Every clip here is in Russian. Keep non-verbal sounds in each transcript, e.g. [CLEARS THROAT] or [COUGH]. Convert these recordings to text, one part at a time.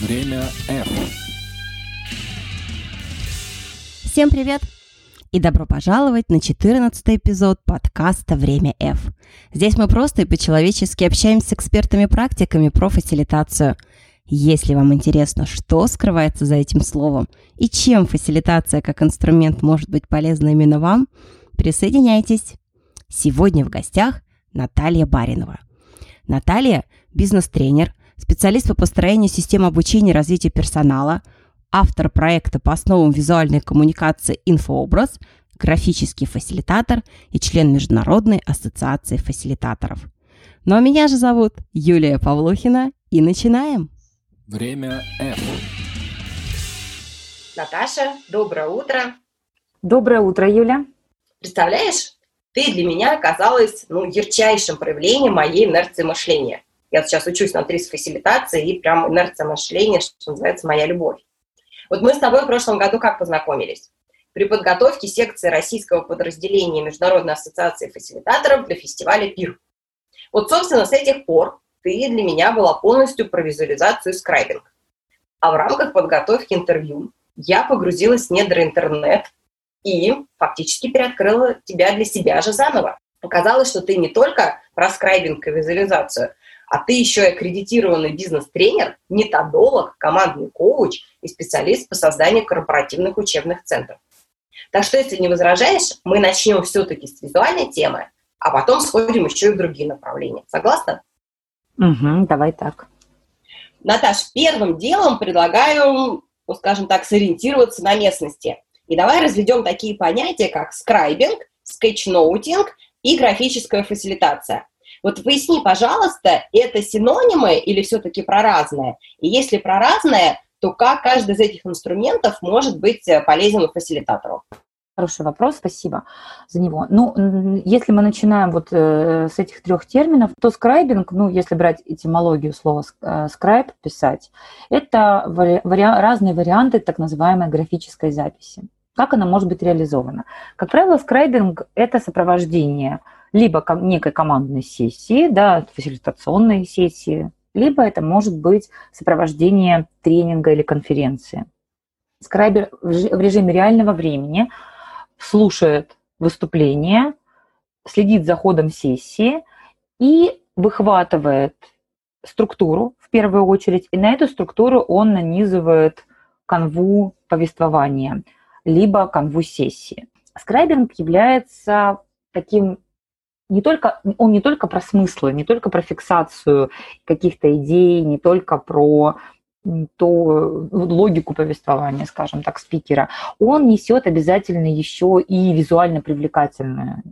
Время F. Всем привет! И добро пожаловать на 14 эпизод подкаста «Время F». Здесь мы просто и по-человечески общаемся с экспертами-практиками про фасилитацию. Если вам интересно, что скрывается за этим словом и чем фасилитация как инструмент может быть полезна именно вам, присоединяйтесь. Сегодня в гостях Наталья Баринова. Наталья – бизнес-тренер, специалист по построению систем обучения и развития персонала, автор проекта по основам визуальной коммуникации «Инфообраз», графический фасилитатор и член Международной ассоциации фасилитаторов. Ну а меня же зовут Юлия Павлухина, и начинаем. Время F. Наташа, доброе утро. Доброе утро, Юля. Представляешь, ты для меня оказалась ну, ярчайшим проявлением моей инерции мышления. Я сейчас учусь на трис фасилитации, и прям инерция мышления, что называется, моя любовь. Вот мы с тобой в прошлом году как познакомились? При подготовке секции российского подразделения Международной ассоциации фасилитаторов для фестиваля ПИР. Вот, собственно, с этих пор ты для меня была полностью про визуализацию скрайбинг. А в рамках подготовки интервью я погрузилась в недра интернет и фактически переоткрыла тебя для себя же заново. Оказалось, что ты не только про скрайбинг и визуализацию, а ты еще и аккредитированный бизнес-тренер, методолог, командный коуч и специалист по созданию корпоративных учебных центров. Так что, если не возражаешь, мы начнем все-таки с визуальной темы, а потом сходим еще и в другие направления. Согласна? Угу, давай так. Наташ, первым делом предлагаю, ну, скажем так, сориентироваться на местности. И давай разведем такие понятия, как скрайбинг, скетчноутинг и графическая фасилитация. Вот поясни, пожалуйста, это синонимы или все-таки про разное? И если про разное, то как каждый из этих инструментов может быть э, полезен фасилитатору? Хороший вопрос, спасибо за него. Ну, если мы начинаем вот э, с этих трех терминов, то скрайбинг, ну, если брать этимологию слова э, скрайб, писать, это вари- вари- разные варианты так называемой графической записи. Как она может быть реализована? Как правило, скрайбинг – это сопровождение либо некой командной сессии, да, фасилитационной сессии, либо это может быть сопровождение тренинга или конференции. Скрайбер в режиме реального времени слушает выступление, следит за ходом сессии и выхватывает структуру в первую очередь, и на эту структуру он нанизывает канву повествования – либо канву сессии. Скрайбинг является таким не только, он не только про смыслы, не только про фиксацию каких-то идей, не только про то логику повествования, скажем так, спикера, он несет обязательно еще и визуально привлекательную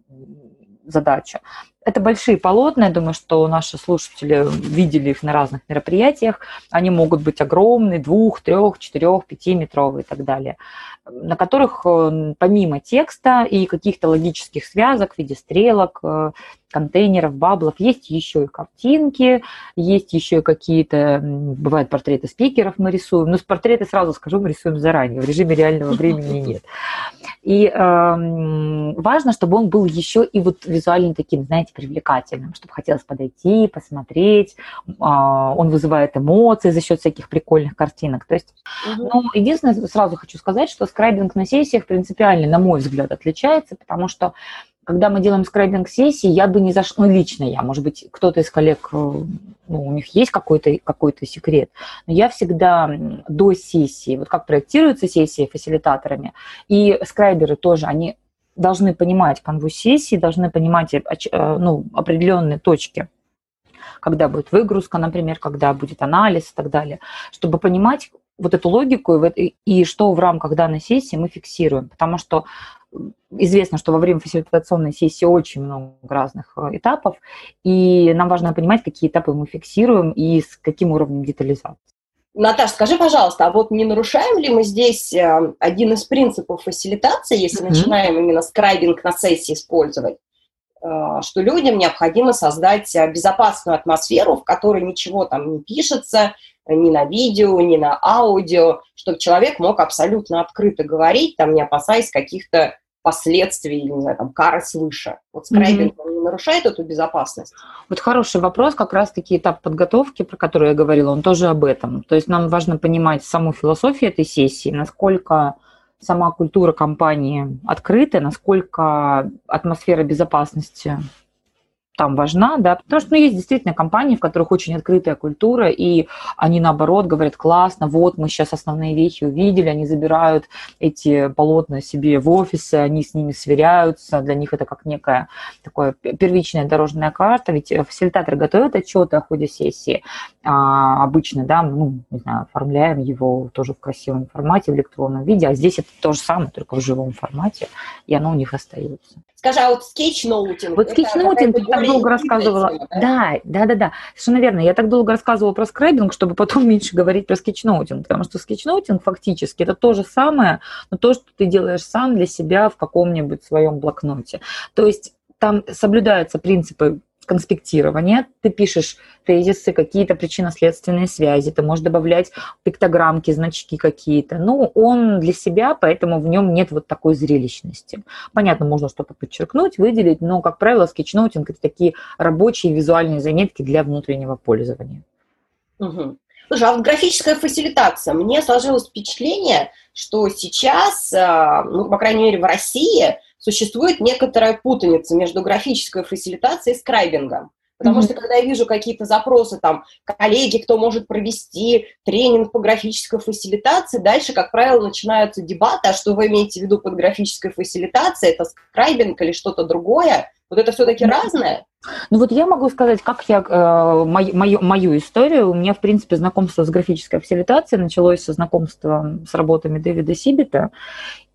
задачу. Это большие полотна, я думаю, что наши слушатели видели их на разных мероприятиях. Они могут быть огромные, двух, трех, четырех, пятиметровые и так далее, на которых э, помимо текста и каких-то логических связок в виде стрелок, э, контейнеров, баблов, есть еще и картинки, есть еще и какие-то, бывают портреты спикеров мы рисуем, но с портреты, сразу скажу, мы рисуем заранее, в режиме реального времени нет. И э, важно, чтобы он был еще и вот визуально таким, знаете, привлекательным, чтобы хотелось подойти, посмотреть. А, он вызывает эмоции за счет всяких прикольных картинок. То есть, угу. ну, единственное, сразу хочу сказать, что скрайбинг на сессиях принципиально, на мой взгляд, отличается, потому что когда мы делаем скрайбинг сессии, я бы не зашла, ну, лично я, может быть, кто-то из коллег, э, ну, у них есть какой-то какой секрет, но я всегда до сессии, вот как проектируются сессии фасилитаторами, и скрайберы тоже, они должны понимать канву сессии, должны понимать э, ну, определенные точки, когда будет выгрузка, например, когда будет анализ и так далее, чтобы понимать вот эту логику и, и что в рамках данной сессии мы фиксируем. Потому что известно, что во время фасилитационной сессии очень много разных э, этапов, и нам важно понимать, какие этапы мы фиксируем и с каким уровнем детализации. Наташа, скажи, пожалуйста, а вот не нарушаем ли мы здесь э, один из принципов фасилитации, если mm-hmm. начинаем именно скрайбинг на сессии использовать? Э, что людям необходимо создать безопасную атмосферу, в которой ничего там не пишется, ни на видео, ни на аудио, чтобы человек мог абсолютно открыто говорить, там, не опасаясь каких-то последствий, не знаю, там, кары свыше. Вот скрайбинг mm-hmm. не нарушает эту безопасность? Вот хороший вопрос, как раз-таки этап подготовки, про который я говорила, он тоже об этом. То есть нам важно понимать саму философию этой сессии, насколько сама культура компании открыта, насколько атмосфера безопасности там важна, да, потому что ну, есть действительно компании, в которых очень открытая культура, и они наоборот говорят, классно, вот мы сейчас основные вещи увидели, они забирают эти полотна себе в офисы, они с ними сверяются, для них это как некая такая первичная дорожная карта, ведь фасилитаторы готовят отчеты о ходе сессии, а, обычно, да, ну, не знаю, оформляем его тоже в красивом формате, в электронном виде, а здесь это то же самое, только в живом формате, и оно у них остается. Скажи, а вот скетчноутинг? Вот скетчноутинг, ты так долго рассказывала. да? да, да, да, совершенно верно. Я так долго рассказывала про скрайбинг, чтобы потом [LAUGHS] меньше говорить про скетчноутинг, потому что скетчноутинг фактически это то же самое, но то, что ты делаешь сам для себя в каком-нибудь своем блокноте. То есть там соблюдаются принципы конспектирования, ты пишешь тезисы, какие-то причинно-следственные связи, ты можешь добавлять пиктограммки, значки какие-то. Ну, он для себя, поэтому в нем нет вот такой зрелищности. Понятно, можно что-то подчеркнуть, выделить, но, как правило, скетчноутинг – это такие рабочие визуальные заметки для внутреннего пользования. Угу. Слушай, а вот графическая фасилитация. Мне сложилось впечатление, что сейчас, а, ну, по крайней мере, в России существует некоторая путаница между графической фасилитацией и скрайбингом. Потому mm-hmm. что когда я вижу какие-то запросы, там, коллеги, кто может провести тренинг по графической фасилитации, дальше, как правило, начинаются дебаты, а что вы имеете в виду под графической фасилитацией, это скрайбинг или что-то другое. Вот это все-таки разное? Ну вот я могу сказать, как я, э, мою, мою, мою историю. У меня, в принципе, знакомство с графической фасилитацией началось со знакомства с работами Дэвида Сибита.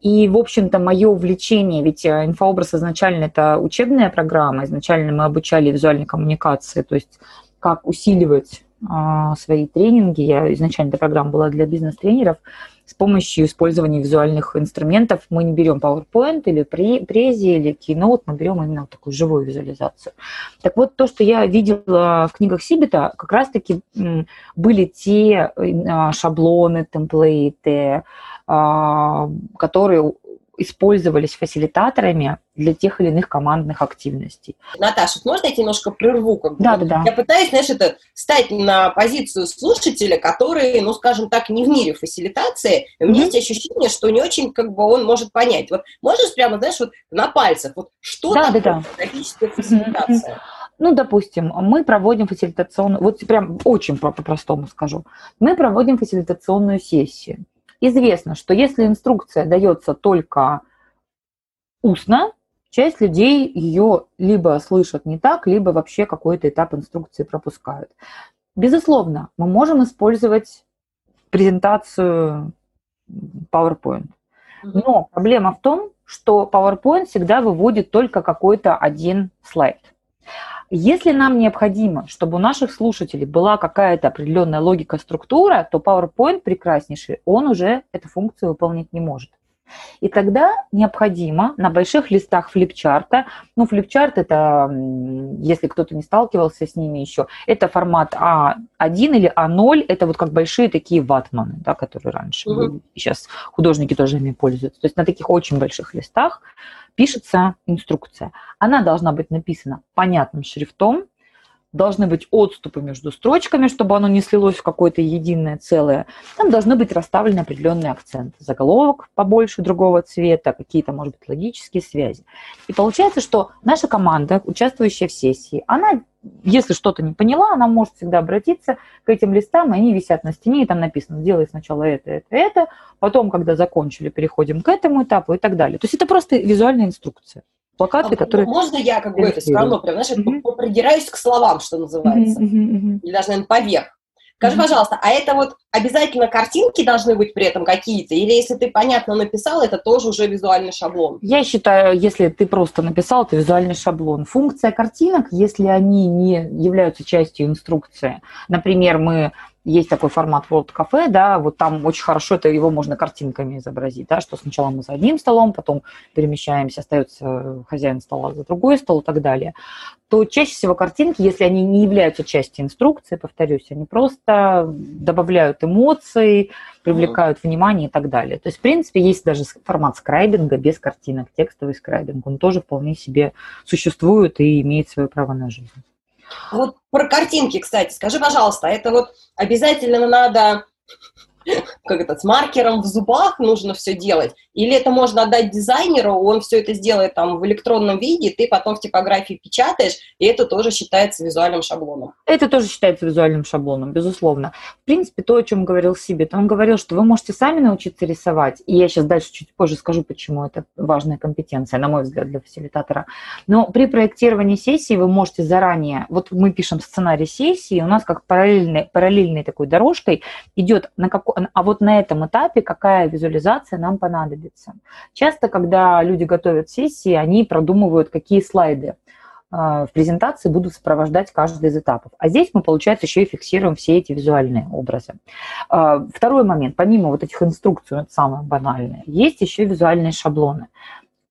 И, в общем-то, мое увлечение, ведь э, инфообраз изначально это учебная программа, изначально мы обучали визуальной коммуникации, то есть как усиливать а, свои тренинги. Я изначально эта программа была для бизнес-тренеров с помощью использования визуальных инструментов. Мы не берем PowerPoint или Prezi или Keynote, мы берем именно такую живую визуализацию. Так вот, то, что я видела в книгах Сибита, как раз-таки были те а, шаблоны, темплейты, а, которые использовались фасилитаторами для тех или иных командных активностей. Наташа, можно я немножко прерву? Как бы? Да, да, да. Я пытаюсь, знаешь, это стать на позицию слушателя, который, ну, скажем так, не в мире фасилитации. У меня mm-hmm. есть ощущение, что не очень, как бы, он может понять. Вот можешь прямо, знаешь, вот на пальцах, вот что да, такое да, да. фасилитация? Ну, допустим, мы проводим фасилитационную, вот прям очень по-простому скажу, мы проводим фасилитационную сессию. Известно, что если инструкция дается только устно, часть людей ее либо слышат не так, либо вообще какой-то этап инструкции пропускают. Безусловно, мы можем использовать презентацию PowerPoint. Но проблема в том, что PowerPoint всегда выводит только какой-то один слайд. Если нам необходимо, чтобы у наших слушателей была какая-то определенная логика, структура, то PowerPoint прекраснейший, он уже эту функцию выполнить не может. И тогда необходимо на больших листах флипчарта, ну, флипчарт это, если кто-то не сталкивался с ними еще, это формат А1 или А0, это вот как большие такие ватманы, да, которые раньше mm-hmm. были. Сейчас художники тоже ими пользуются. То есть на таких очень больших листах пишется инструкция. Она должна быть написана понятным шрифтом, должны быть отступы между строчками, чтобы оно не слилось в какое-то единое целое. Там должны быть расставлены определенные акценты. Заголовок побольше другого цвета, какие-то, может быть, логические связи. И получается, что наша команда, участвующая в сессии, она, если что-то не поняла, она может всегда обратиться к этим листам, и они висят на стене, и там написано, сделай сначала это, это, это, потом, когда закончили, переходим к этому этапу и так далее. То есть это просто визуальная инструкция плакаты, а, которые... Можно я как бы это все равно прям, знаешь, mm-hmm. придираюсь к словам, что называется. Mm-hmm. Mm-hmm. Или даже, наверное, поверх. Скажи, mm-hmm. пожалуйста, а это вот обязательно картинки должны быть при этом какие-то? Или если ты понятно написал, это тоже уже визуальный шаблон? Я считаю, если ты просто написал, это визуальный шаблон. Функция картинок, если они не являются частью инструкции, например, мы есть такой формат World Cafe, да, вот там очень хорошо это его можно картинками изобразить, да, что сначала мы за одним столом, потом перемещаемся, остается хозяин стола за другой стол и так далее, то чаще всего картинки, если они не являются частью инструкции, повторюсь, они просто добавляют эмоций, привлекают mm-hmm. внимание и так далее. То есть, в принципе, есть даже формат скрайбинга без картинок, текстовый скрайбинг, он тоже вполне себе существует и имеет свое право на жизнь. Вот про картинки, кстати, скажи, пожалуйста, это вот обязательно надо [LAUGHS] как это, с маркером в зубах нужно все делать? Или это можно отдать дизайнеру, он все это сделает там в электронном виде, ты потом в типографии печатаешь, и это тоже считается визуальным шаблоном? Это тоже считается визуальным шаблоном, безусловно. В принципе, то, о чем говорил Сибит, он говорил, что вы можете сами научиться рисовать, и я сейчас дальше чуть позже скажу, почему это важная компетенция, на мой взгляд, для фасилитатора. Но при проектировании сессии вы можете заранее, вот мы пишем сценарий сессии, у нас как параллельной, параллельной такой дорожкой идет на какой а вот на этом этапе какая визуализация нам понадобится. Часто, когда люди готовят сессии, они продумывают, какие слайды а, в презентации будут сопровождать каждый из этапов. А здесь мы, получается, еще и фиксируем все эти визуальные образы. А, второй момент, помимо вот этих инструкций, это самое банальное, есть еще визуальные шаблоны.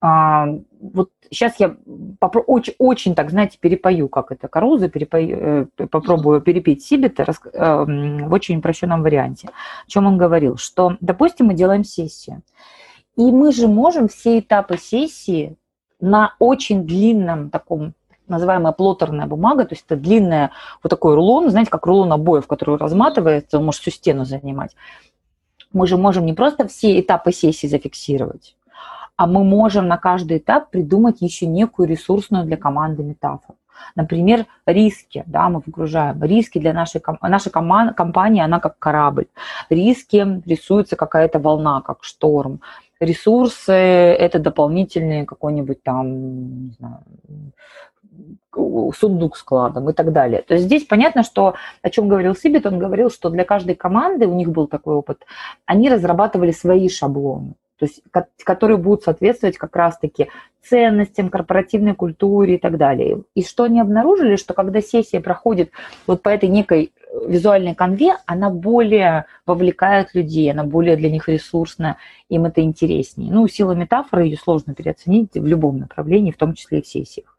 А, вот сейчас я попро- очень, очень, так, знаете, перепою, как это, Карузы, перепою, э, попробую перепеть Сибита рас, э, в очень упрощенном варианте. О чем он говорил? Что, допустим, мы делаем сессию, и мы же можем все этапы сессии на очень длинном таком называемая плоттерная бумага, то есть это длинная вот такой рулон, знаете, как рулон обоев, который разматывается, он может всю стену занимать. Мы же можем не просто все этапы сессии зафиксировать, а мы можем на каждый этап придумать еще некую ресурсную для команды метафору. Например, риски, да, мы выгружаем. Риски для нашей, нашей команд, компании, она как корабль. Риски рисуется какая-то волна, как шторм. Ресурсы – это дополнительные какой-нибудь там, не знаю, сундук с кладом и так далее. То есть здесь понятно, что, о чем говорил Сибит, он говорил, что для каждой команды, у них был такой опыт, они разрабатывали свои шаблоны то есть которые будут соответствовать как раз-таки ценностям, корпоративной культуре и так далее. И что они обнаружили, что когда сессия проходит вот по этой некой визуальной конве, она более вовлекает людей, она более для них ресурсная, им это интереснее. Ну, сила метафоры, ее сложно переоценить в любом направлении, в том числе и в сессиях.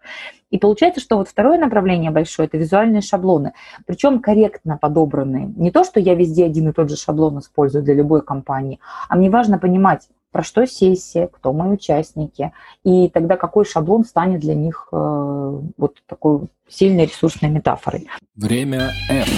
И получается, что вот второе направление большое – это визуальные шаблоны, причем корректно подобранные. Не то, что я везде один и тот же шаблон использую для любой компании, а мне важно понимать, про что сессия, кто мои участники, и тогда какой шаблон станет для них э, вот такой сильной ресурсной метафорой. Время F.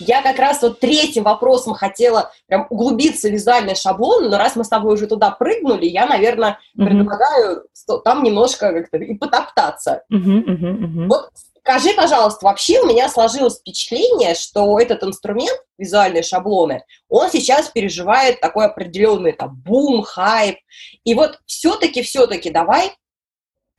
Я как раз вот третьим вопросом хотела прям углубиться в визуальный шаблон, но раз мы с тобой уже туда прыгнули, я, наверное, mm-hmm. предлагаю там немножко как-то и потоптаться. Mm-hmm, mm-hmm, Вот Скажи, пожалуйста, вообще у меня сложилось впечатление, что этот инструмент, визуальные шаблоны, он сейчас переживает такой определенный там бум, хайп. И вот все-таки, все-таки давай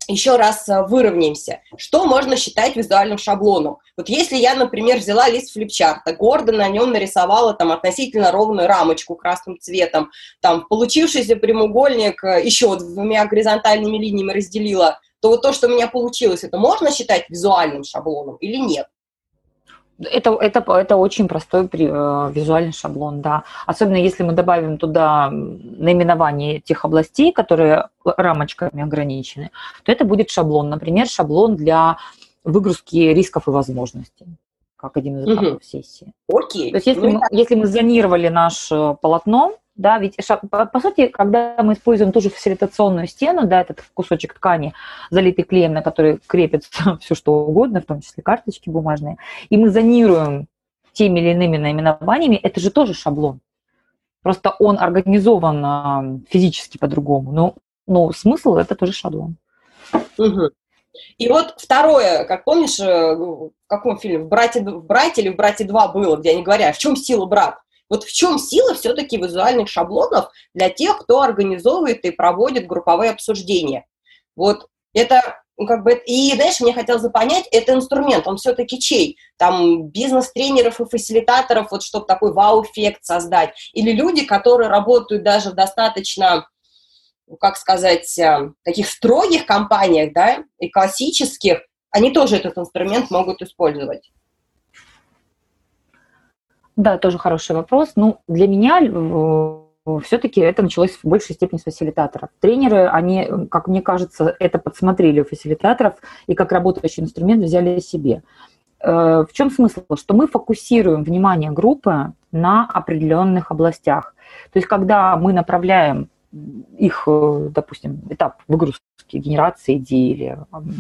еще раз э, выровняемся. Что можно считать визуальным шаблоном? Вот если я, например, взяла лист флипчарта, гордо на нем нарисовала там относительно ровную рамочку красным цветом, там получившийся прямоугольник э, еще двумя горизонтальными линиями разделила то вот то, что у меня получилось, это можно считать визуальным шаблоном или нет? Это, это, это очень простой э, визуальный шаблон, да. Особенно если мы добавим туда наименование тех областей, которые рамочками ограничены, то это будет шаблон. Например, шаблон для выгрузки рисков и возможностей как один из этапов угу. сессии. Окей. То есть если, ну, мы, если мы зонировали наше полотно, да, ведь по, сути, когда мы используем ту же фасилитационную стену, да, этот кусочек ткани, залитый клеем, на который крепится [LAUGHS] все что угодно, в том числе карточки бумажные, и мы зонируем теми или иными наименованиями, это же тоже шаблон. Просто он организован а, физически по-другому, но, но смысл это тоже шаблон. И вот второе, как помнишь, э, в каком фильме, в «Брате», в «Брате» или в «Брате 2» было, где они говорят, в чем сила брат? Вот в чем сила все-таки визуальных шаблонов для тех, кто организовывает и проводит групповые обсуждения? Вот это ну, как бы, и, знаешь, мне хотелось бы понять, это инструмент, он все-таки чей? Там бизнес-тренеров и фасилитаторов, вот чтобы такой вау-эффект создать? Или люди, которые работают даже в достаточно, ну, как сказать, э, таких строгих компаниях, да, и классических, они тоже этот инструмент могут использовать? Да, тоже хороший вопрос. Ну, для меня все-таки это началось в большей степени с фасилитаторов. Тренеры, они, как мне кажется, это подсмотрели у фасилитаторов и как работающий инструмент взяли себе. Э, в чем смысл? Что мы фокусируем внимание группы на определенных областях. То есть, когда мы направляем их, э, допустим, этап выгрузки, генерации идей или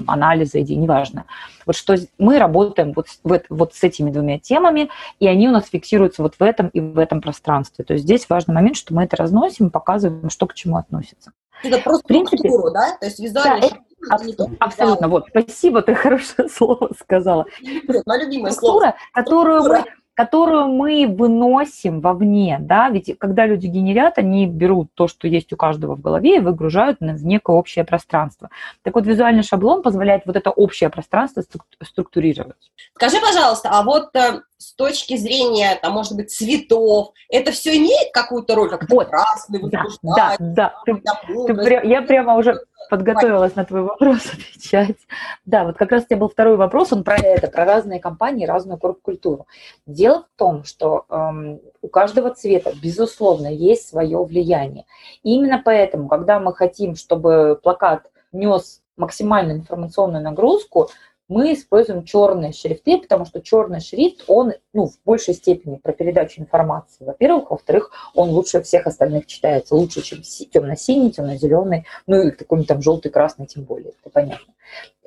анализа идей, неважно. Вот что мы работаем вот, вот, вот с этими двумя темами, и они у нас фиксируются вот в этом и в этом пространстве. То есть здесь важный момент, что мы это разносим, показываем, что к чему относится. Это просто в принципе, структуру, да? То есть визуально. Да, это, абсолютно, вот, спасибо, ты [LAUGHS] хорошее слово сказала. Мое любимое Структура, слово. которую мы которую мы выносим вовне, да, ведь когда люди генерят, они берут то, что есть у каждого в голове и выгружают в некое общее пространство. Так вот, визуальный шаблон позволяет вот это общее пространство структурировать. Скажи, пожалуйста, а вот э, с точки зрения, там, может быть, цветов, это все имеет какую-то роль, как вот. красный, да, да, да. Ты, ты, я прямо уже подготовилась на твой вопрос [LAUGHS] отвечать. Да, вот как раз у тебя был второй вопрос, он про это, про разные компании, разную корп-культуру. Дело в том, что эм, у каждого цвета, безусловно, есть свое влияние. И именно поэтому, когда мы хотим, чтобы плакат нес максимальную информационную нагрузку, мы используем черные шрифты, потому что черный шрифт, он ну, в большей степени про передачу информации, во-первых. Во-вторых, он лучше всех остальных читается, лучше, чем темно-синий, темно-зеленый, ну и какой-нибудь там желтый, красный тем более, это понятно.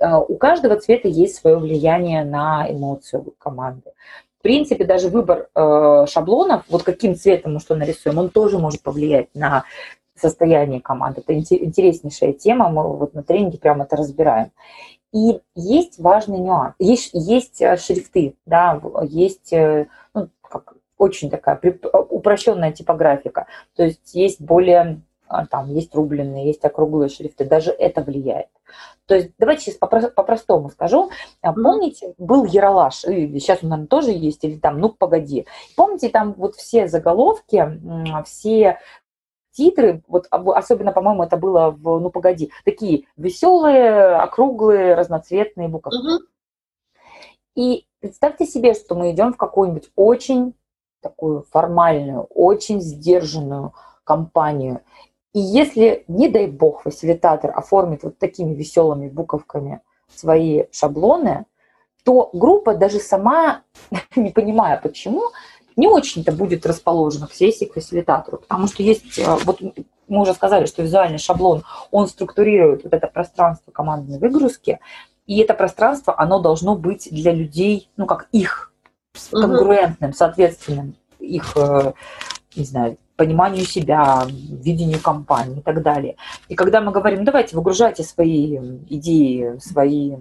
А, у каждого цвета есть свое влияние на эмоцию команды. В принципе, даже выбор э, шаблонов, вот каким цветом мы что нарисуем, он тоже может повлиять на состояние команды. Это интереснейшая тема, мы вот на тренинге прямо это разбираем. И есть важный нюанс. Есть, есть э, шрифты, да, есть э, ну, как, очень такая упрощенная типографика. То есть есть более там есть рубленые, есть округлые шрифты, даже это влияет. То есть давайте сейчас по-простому скажу. А, помните, был Яралаш, и сейчас он, наверное, тоже есть, или там, ну, погоди. Помните, там вот все заголовки, все титры, вот особенно, по-моему, это было в «Ну, погоди», такие веселые, округлые, разноцветные буковки. Угу. И представьте себе, что мы идем в какую-нибудь очень такую формальную, очень сдержанную компанию. И если, не дай бог, фасилитатор оформит вот такими веселыми буковками свои шаблоны, то группа даже сама, [LAUGHS] не понимая почему, не очень-то будет расположена к сессии, к фасилитатору, потому что есть, э, вот мы уже сказали, что визуальный шаблон, он структурирует вот это пространство командной выгрузки, и это пространство, оно должно быть для людей, ну, как их, конгруентным, соответственным их, э, не знаю, пониманию себя, видению компании и так далее. И когда мы говорим, давайте выгружайте свои идеи, свои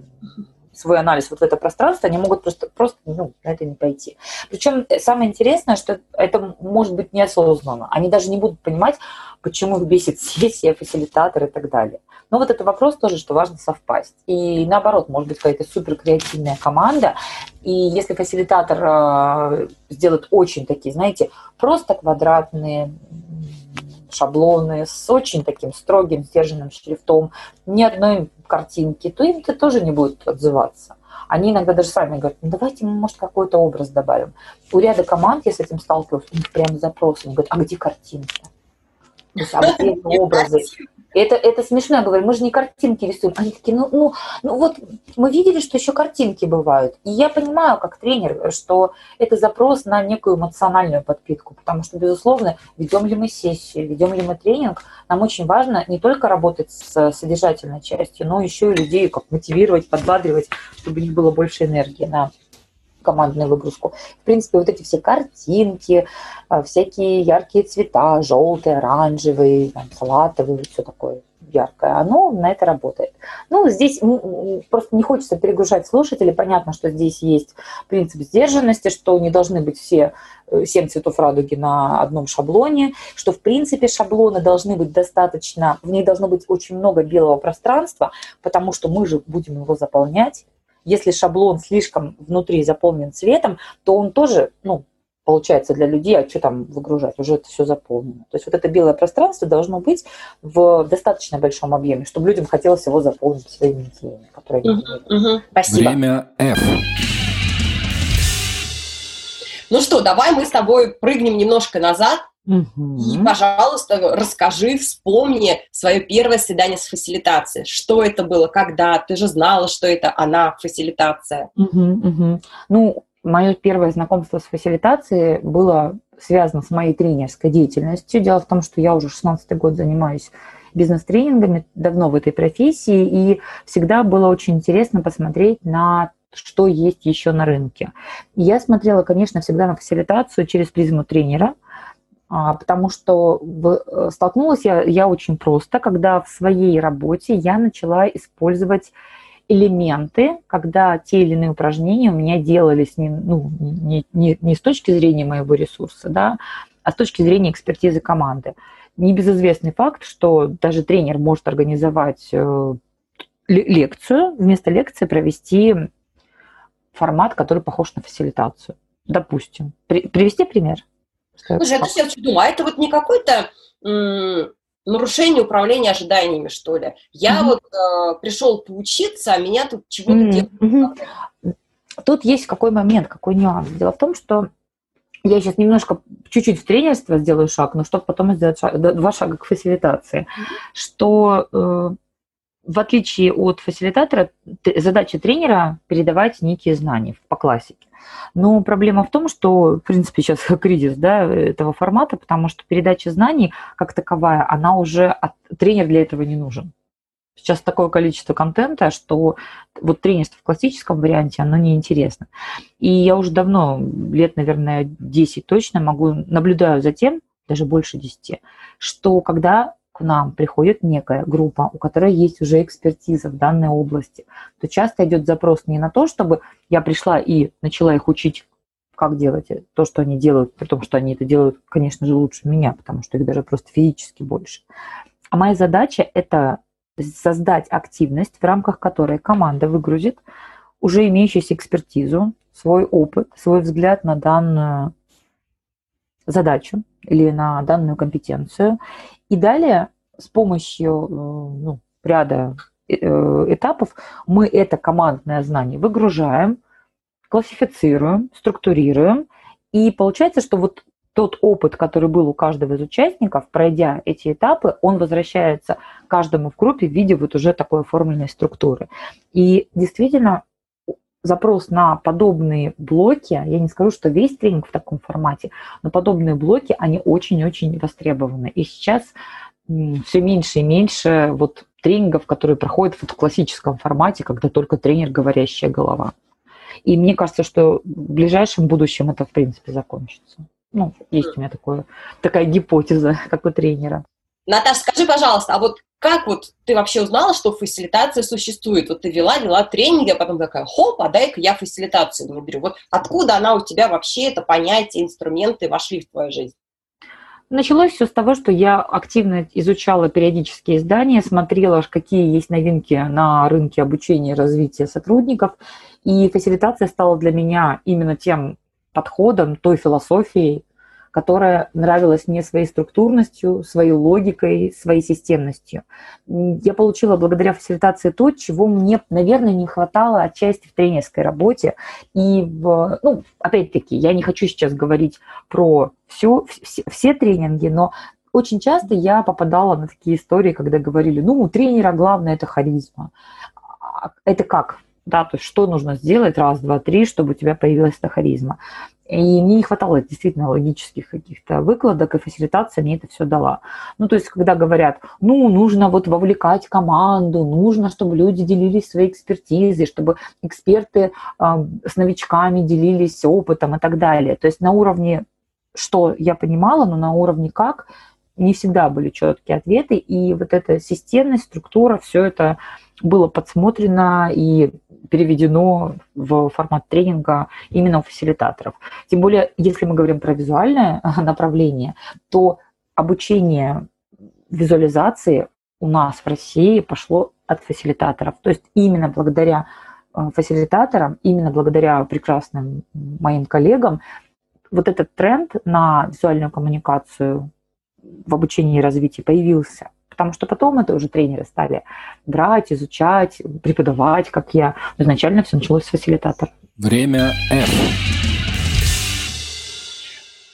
свой анализ вот в это пространство, они могут просто, просто ну, на это не пойти. Причем самое интересное, что это может быть неосознанно. Они даже не будут понимать, почему их бесит сессия, фасилитатор и так далее. Но вот это вопрос тоже, что важно совпасть. И наоборот, может быть какая-то супер креативная команда, и если фасилитатор э, сделает очень такие, знаете, просто квадратные шаблоны с очень таким строгим, сдержанным шрифтом, ни одной картинки, то им-то тоже не будут отзываться. Они иногда даже сами говорят, ну давайте мы, может, какой-то образ добавим. У ряда команд я с этим сталкиваюсь, у них прям запрос, они говорят, а где? То есть, а где [LAUGHS] образы? Это, это смешно, я говорю, мы же не картинки рисуем. Они такие, ну, ну, ну вот мы видели, что еще картинки бывают. И я понимаю, как тренер, что это запрос на некую эмоциональную подпитку, потому что, безусловно, ведем ли мы сессию, ведем ли мы тренинг, нам очень важно не только работать с содержательной частью, но еще и людей как мотивировать, подбадривать, чтобы у них было больше энергии на командную выгрузку. В принципе, вот эти все картинки, а, всякие яркие цвета, желтые, оранжевые, там, салатовые, все такое яркое, оно на это работает. Ну, здесь просто не хочется перегружать слушателей. Понятно, что здесь есть принцип сдержанности, что не должны быть все э, семь цветов радуги на одном шаблоне, что, в принципе, шаблоны должны быть достаточно, в них должно быть очень много белого пространства, потому что мы же будем его заполнять, если шаблон слишком внутри заполнен цветом, то он тоже, ну, получается для людей, а что там выгружать, уже это все заполнено. То есть вот это белое пространство должно быть в достаточно большом объеме, чтобы людям хотелось его заполнить своими идеями, которые угу, угу. Спасибо. Время F. Ну что, давай мы с тобой прыгнем немножко назад Мгм. и, пожалуйста, расскажи, вспомни свое первое свидание с фасилитацией. Что это было, когда? Ты же знала, что это она, фасилитация. Мгм, мгм. Ну, мое первое знакомство с фасилитацией было связано с моей тренерской деятельностью. Дело в том, что я уже 16 год занимаюсь бизнес-тренингами, давно в этой профессии, и всегда было очень интересно посмотреть на что есть еще на рынке. Я смотрела, конечно, всегда на фасилитацию через призму тренера, потому что э, столкнулась я, я очень просто, когда в своей работе я начала использовать элементы, когда те или иные упражнения у меня делались не, ну, не, не, не с точки зрения моего ресурса, да, а с точки зрения экспертизы команды. Небезызвестный факт, что даже тренер может организовать э, ле- лекцию, вместо лекции провести формат, который похож на фасилитацию. Допустим. При- привести пример? Я- Слушай, я тоже сейчас думаю, а это вот не какое-то м, нарушение управления ожиданиями, что ли? Я Мгм. вот э, пришел поучиться, а меня тут чего-то Мгм, делают. мгм. Тут есть какой момент, какой нюанс. Дело в том, что я сейчас немножко, чуть-чуть в тренерство сделаю шаг, но чтобы потом сделать шаг- два шага к фасилитации. Что э, в отличие от фасилитатора, задача тренера передавать некие знания по классике. Но проблема в том, что, в принципе, сейчас [LAUGHS] кризис да, этого формата, потому что передача знаний как таковая, она уже, от- тренер для этого не нужен. Сейчас такое количество контента, что вот тренерство в классическом варианте, оно неинтересно. И я уже давно, лет, наверное, 10 точно, могу, наблюдаю за тем, даже больше 10, что когда к нам приходит некая группа, у которой есть уже экспертиза в данной области, то часто идет запрос не на то, чтобы я пришла и начала их учить, как делать то, что они делают, при том, что они это делают, конечно же, лучше меня, потому что их даже просто физически больше. А моя задача – это создать активность, в рамках которой команда выгрузит уже имеющуюся экспертизу, свой опыт, свой взгляд на данную задачу или на данную компетенцию. И далее с помощью э, ну, ряда э, этапов мы это командное знание выгружаем, классифицируем, структурируем. И получается, что вот тот опыт, который был у каждого из участников, пройдя эти этапы, он возвращается каждому в группе в виде вот уже такой оформленной структуры. И действительно, запрос на подобные блоки, я не скажу, что весь тренинг в таком формате, но подобные блоки, они очень-очень востребованы. И сейчас все меньше и меньше вот тренингов, которые проходят в классическом формате, когда только тренер говорящая голова. И мне кажется, что в ближайшем будущем это, в принципе, закончится. Ну, есть у меня такое, такая гипотеза, [LAUGHS] как у тренера. Наташа, скажи, пожалуйста, а вот как вот ты вообще узнала, что фасилитация существует? Вот ты вела, вела тренинги, а потом такая, хоп, а дай-ка я фасилитацию внедрю. Вот откуда она у тебя вообще, это понятие, инструменты вошли в твою жизнь? Началось все с того, что я активно изучала периодические издания, смотрела, какие есть новинки на рынке обучения и развития сотрудников. И фасилитация стала для меня именно тем подходом, той философией, которая нравилась мне своей структурностью, своей логикой, своей системностью. Я получила благодаря фасилитации то, чего мне, наверное, не хватало отчасти в тренерской работе. И, в, ну, опять-таки, я не хочу сейчас говорить про все, все, все тренинги, но очень часто я попадала на такие истории, когда говорили, ну, у тренера главное это харизма. Это как? Да, то есть что нужно сделать раз, два, три, чтобы у тебя появилась эта харизма. И мне не хватало действительно логических каких-то выкладок, и фасилитация мне это все дала. Ну, то есть, когда говорят, ну, нужно вот вовлекать команду, нужно, чтобы люди делились своей экспертизой, чтобы эксперты э, с новичками делились опытом и так далее. То есть на уровне, что я понимала, но на уровне как, не всегда были четкие ответы, и вот эта системность, структура, все это было подсмотрено и переведено в формат тренинга именно у фасилитаторов. Тем более, если мы говорим про визуальное направление, то обучение визуализации у нас в России пошло от фасилитаторов. То есть именно благодаря фасилитаторам, именно благодаря прекрасным моим коллегам, вот этот тренд на визуальную коммуникацию в обучении и развитии появился. Потому что потом это уже тренеры стали брать, изучать, преподавать, как я. Изначально все началось с фасилитатора. Время F.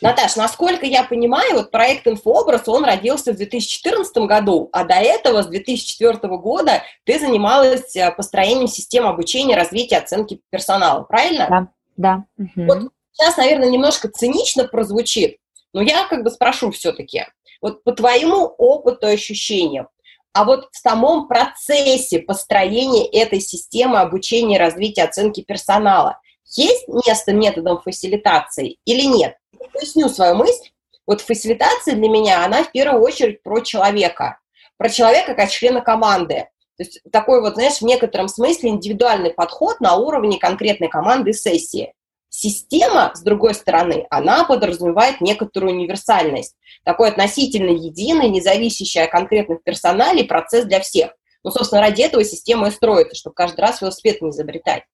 Наташ, насколько я понимаю, вот проект «Инфообраз», он родился в 2014 году, а до этого, с 2004 года, ты занималась э, построением системы обучения, развития, оценки персонала, правильно? Да, да. Вот сейчас, наверное, немножко цинично прозвучит, но я как бы спрошу все-таки, вот по твоему опыту и ощущениям, а вот в самом процессе построения этой системы обучения, развития, оценки персонала есть место методом фасилитации или нет? Поясню свою мысль. Вот фасилитация для меня, она в первую очередь про человека. Про человека как члена команды. То есть такой вот, знаешь, в некотором смысле индивидуальный подход на уровне конкретной команды сессии. Система, с другой стороны, она подразумевает некоторую универсальность. Такой относительно единый, независящий от конкретных персоналей процесс для всех. Ну, собственно, ради этого система и строится, чтобы каждый раз велосипед не изобретать.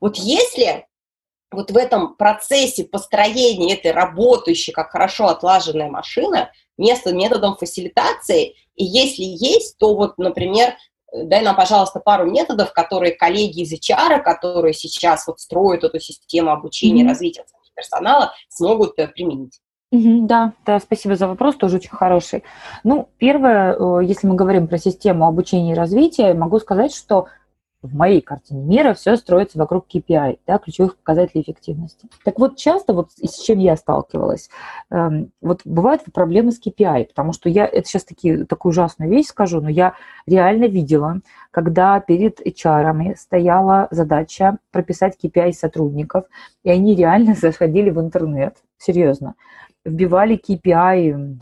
Вот если вот в этом процессе построения этой работающей, как хорошо отлаженная машина, место методом фасилитации, и если есть, то вот, например, дай нам, пожалуйста, пару методов, которые коллеги из HR, которые сейчас вот строят эту систему обучения, mm-hmm. развития персонала, смогут э, применить. Да, да, спасибо за вопрос, тоже очень хороший. Ну, первое, э, если мы говорим про систему обучения и развития, могу сказать, что в моей картине мира все строится вокруг KPI, да, ключевых показателей эффективности. Так вот, часто, вот с чем я сталкивалась, эм, вот бывают проблемы с KPI, потому что я, это сейчас таки, такую ужасную вещь скажу, но я реально видела, когда перед HR стояла задача прописать KPI сотрудников, и они реально [LAUGHS] заходили в интернет, серьезно, вбивали KPI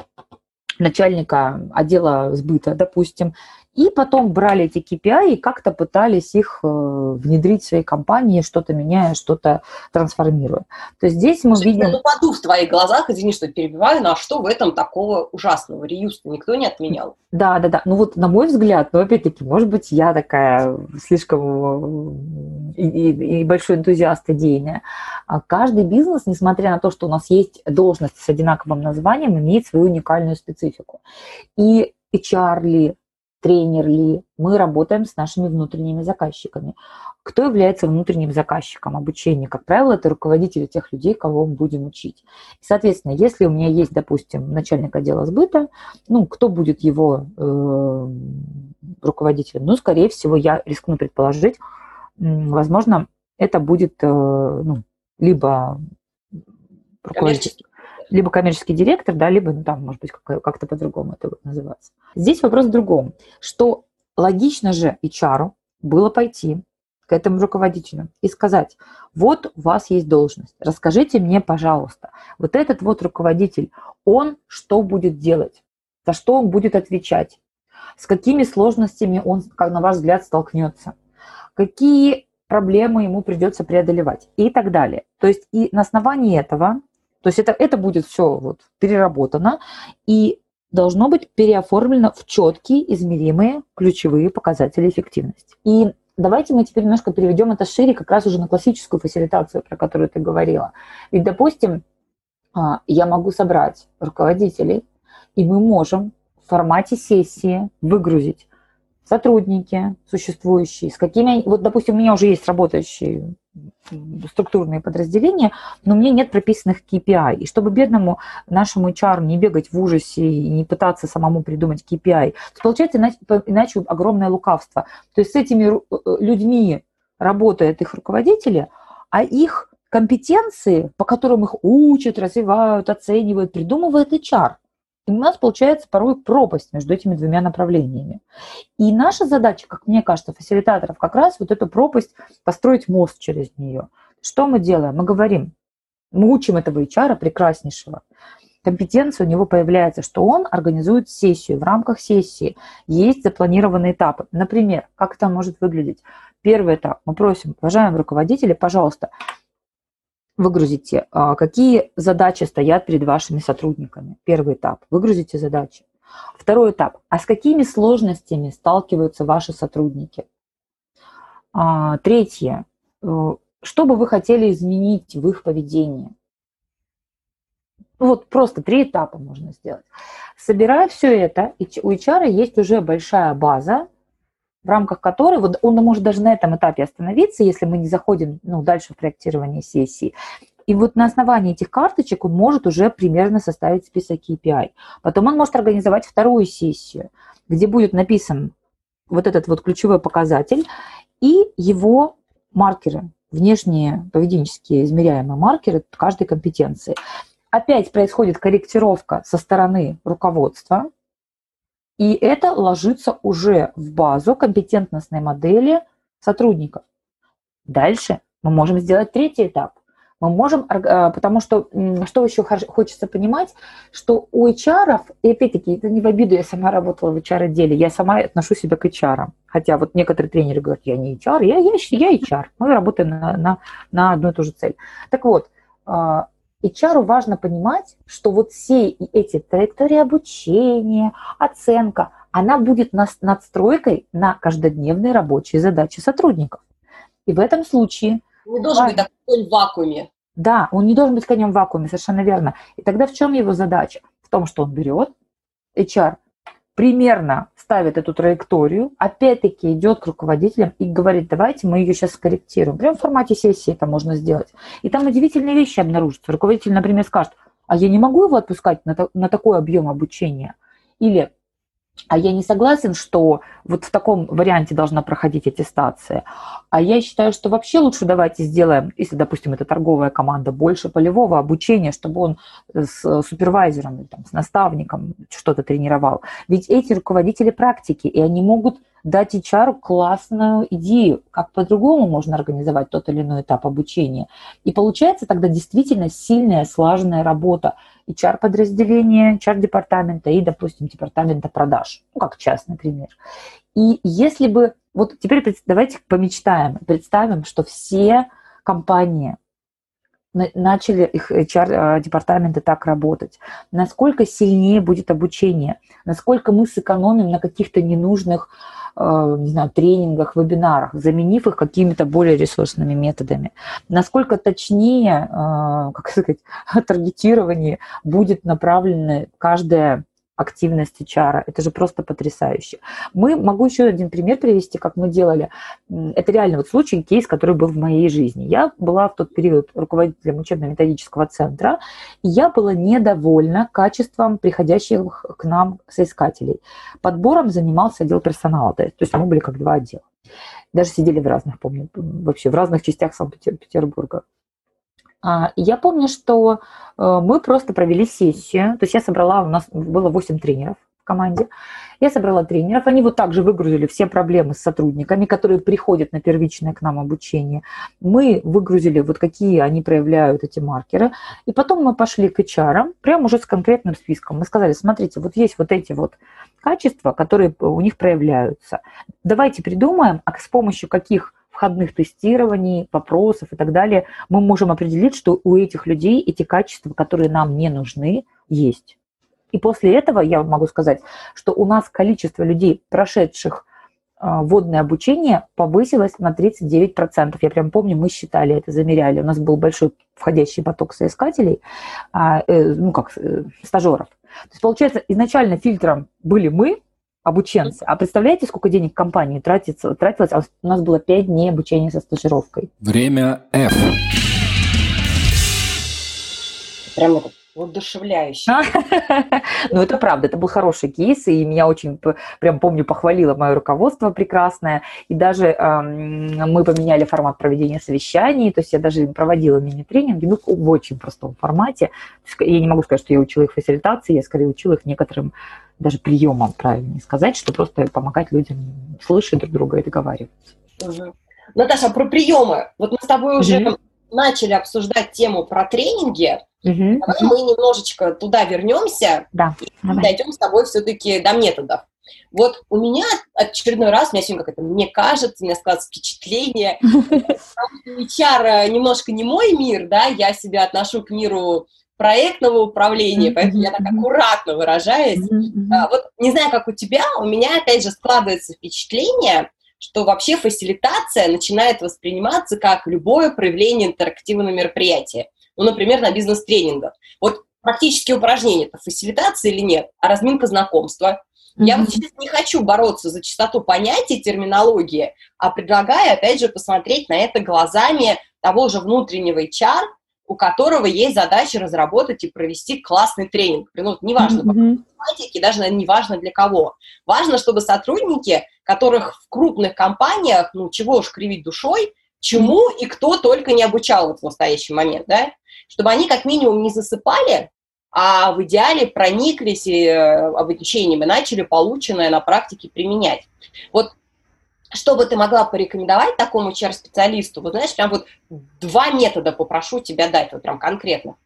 начальника отдела сбыта, допустим, и потом брали эти KPI и как-то пытались их э, внедрить в своей компании, что-то меняя, что-то трансформируя. То есть здесь мы Слушай, видим... Ну, паду в твоих глазах, извини, что перебиваю, но а что в этом такого ужасного? реюз никто не отменял. Да, да, да. Ну вот на мой взгляд, но опять-таки, может быть, я такая слишком э, и, и, и большой энтузиаст идейная. А каждый бизнес, несмотря на то, что у нас есть должность с одинаковым названием, имеет свою уникальную специфику. И HR ли, тренер ли, мы работаем с нашими внутренними заказчиками. Кто является внутренним заказчиком обучения? Как правило, это руководители тех людей, кого мы будем учить. И, соответственно, если у меня есть, допустим, начальник отдела сбыта, ну, кто будет его э, руководителем? Ну, скорее всего, я рискну предположить, возможно, это будет э, ну, либо руководитель, либо коммерческий директор, да, либо, ну, там, может быть, как-то по-другому это будет называться. Здесь вопрос в другом, что логично же HR было пойти к этому руководителю и сказать, вот у вас есть должность, расскажите мне, пожалуйста, вот этот вот руководитель, он что будет делать, за что он будет отвечать, с какими сложностями он, как на ваш взгляд, столкнется, какие проблемы ему придется преодолевать и так далее. То есть и на основании этого то есть это, это будет все вот переработано и должно быть переоформлено в четкие, измеримые ключевые показатели эффективности. И давайте мы теперь немножко переведем это шире как раз уже на классическую фасилитацию, про которую ты говорила. Ведь, допустим, а, я могу собрать руководителей, и мы можем в формате сессии выгрузить сотрудники существующие, с какими... Вот, допустим, у меня уже есть работающие структурные подразделения, но у меня нет прописанных KPI. И чтобы бедному нашему HR не бегать в ужасе и не пытаться самому придумать KPI, то получается иначе, иначе огромное лукавство. То есть с этими э, людьми работают их руководители, а их компетенции, по которым их учат, развивают, оценивают, придумывает HR. И у нас получается порой пропасть между этими двумя направлениями. И наша задача, как мне кажется, фасилитаторов, как раз вот эту пропасть построить мост через нее. Что мы делаем? Мы говорим, мы учим этого HR прекраснейшего. Компетенция у него появляется, что он организует сессию. В рамках сессии есть запланированные этапы. Например, как это может выглядеть? Первый этап. Мы просим, уважаемые руководители, пожалуйста, выгрузите, а, какие задачи стоят перед вашими сотрудниками. Первый этап. Выгрузите задачи. Второй этап. А с какими сложностями сталкиваются ваши сотрудники? А, третье. Э, что бы вы хотели изменить в их поведении? Вот просто три этапа можно сделать. Собирая все это, у HR есть уже большая база в рамках которой, вот он может даже на этом этапе остановиться, если мы не заходим ну, дальше в проектирование сессии, И вот на основании этих карточек он может уже примерно составить список KPI. Потом он может организовать вторую сессию, где будет написан вот этот вот ключевой показатель и его маркеры, внешние поведенческие измеряемые маркеры каждой компетенции. Опять происходит корректировка со стороны руководства, и это ложится уже в базу компетентностной модели сотрудников. Дальше мы можем сделать третий этап. Мы можем, а, потому что, что еще хочется понимать, что у HR, и опять-таки, это не в обиду, я сама работала в HR-отделе, я сама отношу себя к HR. Хотя вот некоторые тренеры говорят, я не HR, я, я, я HR. Мы работаем на, на, на одну и ту же цель. Так вот, HR а, важно понимать, что вот все эти траектории обучения, оценка, она будет надстройкой на каждодневные рабочие задачи сотрудников. И в этом случае не должен быть такой конь в вакууме. Да, он не должен быть конем в вакууме, совершенно верно. И тогда в чем его задача? В том, что он берет, HR примерно ставит эту траекторию, опять-таки идет к руководителям и говорит, давайте мы ее сейчас скорректируем. Прямо в формате сессии это можно сделать. И там удивительные вещи обнаружатся. Руководитель, например, скажет, а я не могу его отпускать на, на такой объем обучения. Или а я не согласен, что вот в таком варианте должна проходить аттестация. А я считаю, что вообще лучше давайте сделаем, если, допустим, это торговая команда, больше полевого обучения, чтобы он с супервайзером, там, с наставником что-то тренировал. Ведь эти руководители практики, и они могут дать HR классную идею, как по-другому можно организовать тот или иной этап обучения. И получается тогда действительно сильная, слаженная работа HR-подразделения, HR-департамента и, допустим, департамента продаж, ну, как частный пример. И если бы, вот теперь давайте помечтаем, представим, что все компании начали их HR-департаменты так работать, насколько сильнее будет обучение, насколько мы сэкономим на каких-то ненужных Э, не знаю, тренингах, вебинарах, заменив их какими-то более ресурсными методами. Насколько точнее, э, как сказать, [LAUGHS] таргетирование будет направлено каждое активность HR. Это же просто потрясающе. Мы, могу еще один пример привести, как мы делали. Это реально вот случай, кейс, который был в моей жизни. Я была в тот период руководителем учебно-методического центра, и я была недовольна качеством приходящих к нам соискателей. Подбором занимался отдел персонала, то есть мы были как два отдела. Даже сидели в разных, помню, вообще в разных частях Санкт-Петербурга. А, я помню, что э, мы просто провели сессию, то есть я собрала, у нас было 8 тренеров в команде, я собрала тренеров, они вот также выгрузили все проблемы с сотрудниками, которые приходят на первичное к нам обучение. Мы выгрузили вот какие они проявляют эти маркеры, и потом мы пошли к HR, прямо уже с конкретным списком. Мы сказали, смотрите, вот есть вот эти вот качества, которые у них проявляются. Давайте придумаем, а с помощью каких входных тестирований, вопросов и так далее, мы можем определить, что у этих людей эти качества, которые нам не нужны, есть. И после этого я могу сказать, что у нас количество людей, прошедших а, водное обучение повысилось на 39%. Я прям помню, мы считали это, замеряли. У нас был большой входящий поток соискателей, а, э, ну как, э, стажеров. То есть, получается, изначально фильтром были мы, обученцы. А представляете, сколько денег компании тратится, тратилось? А у нас было 5 дней обучения со стажировкой. Время F. Прям это воодушевляюще. [LAUGHS] Ну, это правда, это был хороший кейс, и меня очень, прям помню, похвалило мое руководство прекрасное, и даже мы поменяли формат проведения совещаний, то есть я даже проводила мини-тренинги, ну, в очень простом формате. Я не могу сказать, что я учила их фасилитации, я скорее учила их некоторым даже приемом, правильнее сказать, что просто помогать людям слышать друг друга и договариваться. Угу. Наташа, про приемы. Вот мы с тобой уже угу. Начали обсуждать тему про тренинги. Угу. Давай мы немножечко туда вернемся да, и давай. дойдем с тобой все-таки до методов. Вот у меня очередной раз, у меня сегодня как это, мне кажется, у меня складывается впечатление, [LAUGHS] HR немножко не мой мир, да, я себя отношу к миру проектного управления, поэтому я так аккуратно выражаюсь. А, вот не знаю, как у тебя, у меня опять же складывается впечатление, что вообще фасилитация начинает восприниматься как любое проявление интерактивного мероприятия. Ну, например, на бизнес-тренингах. Вот практические упражнения, это фасилитация или нет, а разминка знакомства. Mm-hmm. Я вот сейчас не хочу бороться за чистоту понятий, терминологии, а предлагаю, опять же, посмотреть на это глазами того же внутреннего HR, у которого есть задача разработать и провести классный тренинг. Ну, неважно, mm-hmm. по даже, наверное, неважно для кого. Важно, чтобы сотрудники, которых в крупных компаниях, ну, чего уж кривить душой, чему и кто только не обучал вот в настоящий момент, да, чтобы они как минимум не засыпали, а в идеале прониклись и, э, обучением и начали полученное на практике применять. Вот что бы ты могла порекомендовать такому HR-специалисту? Вот, знаешь, прям вот два метода попрошу тебя дать, вот прям конкретно.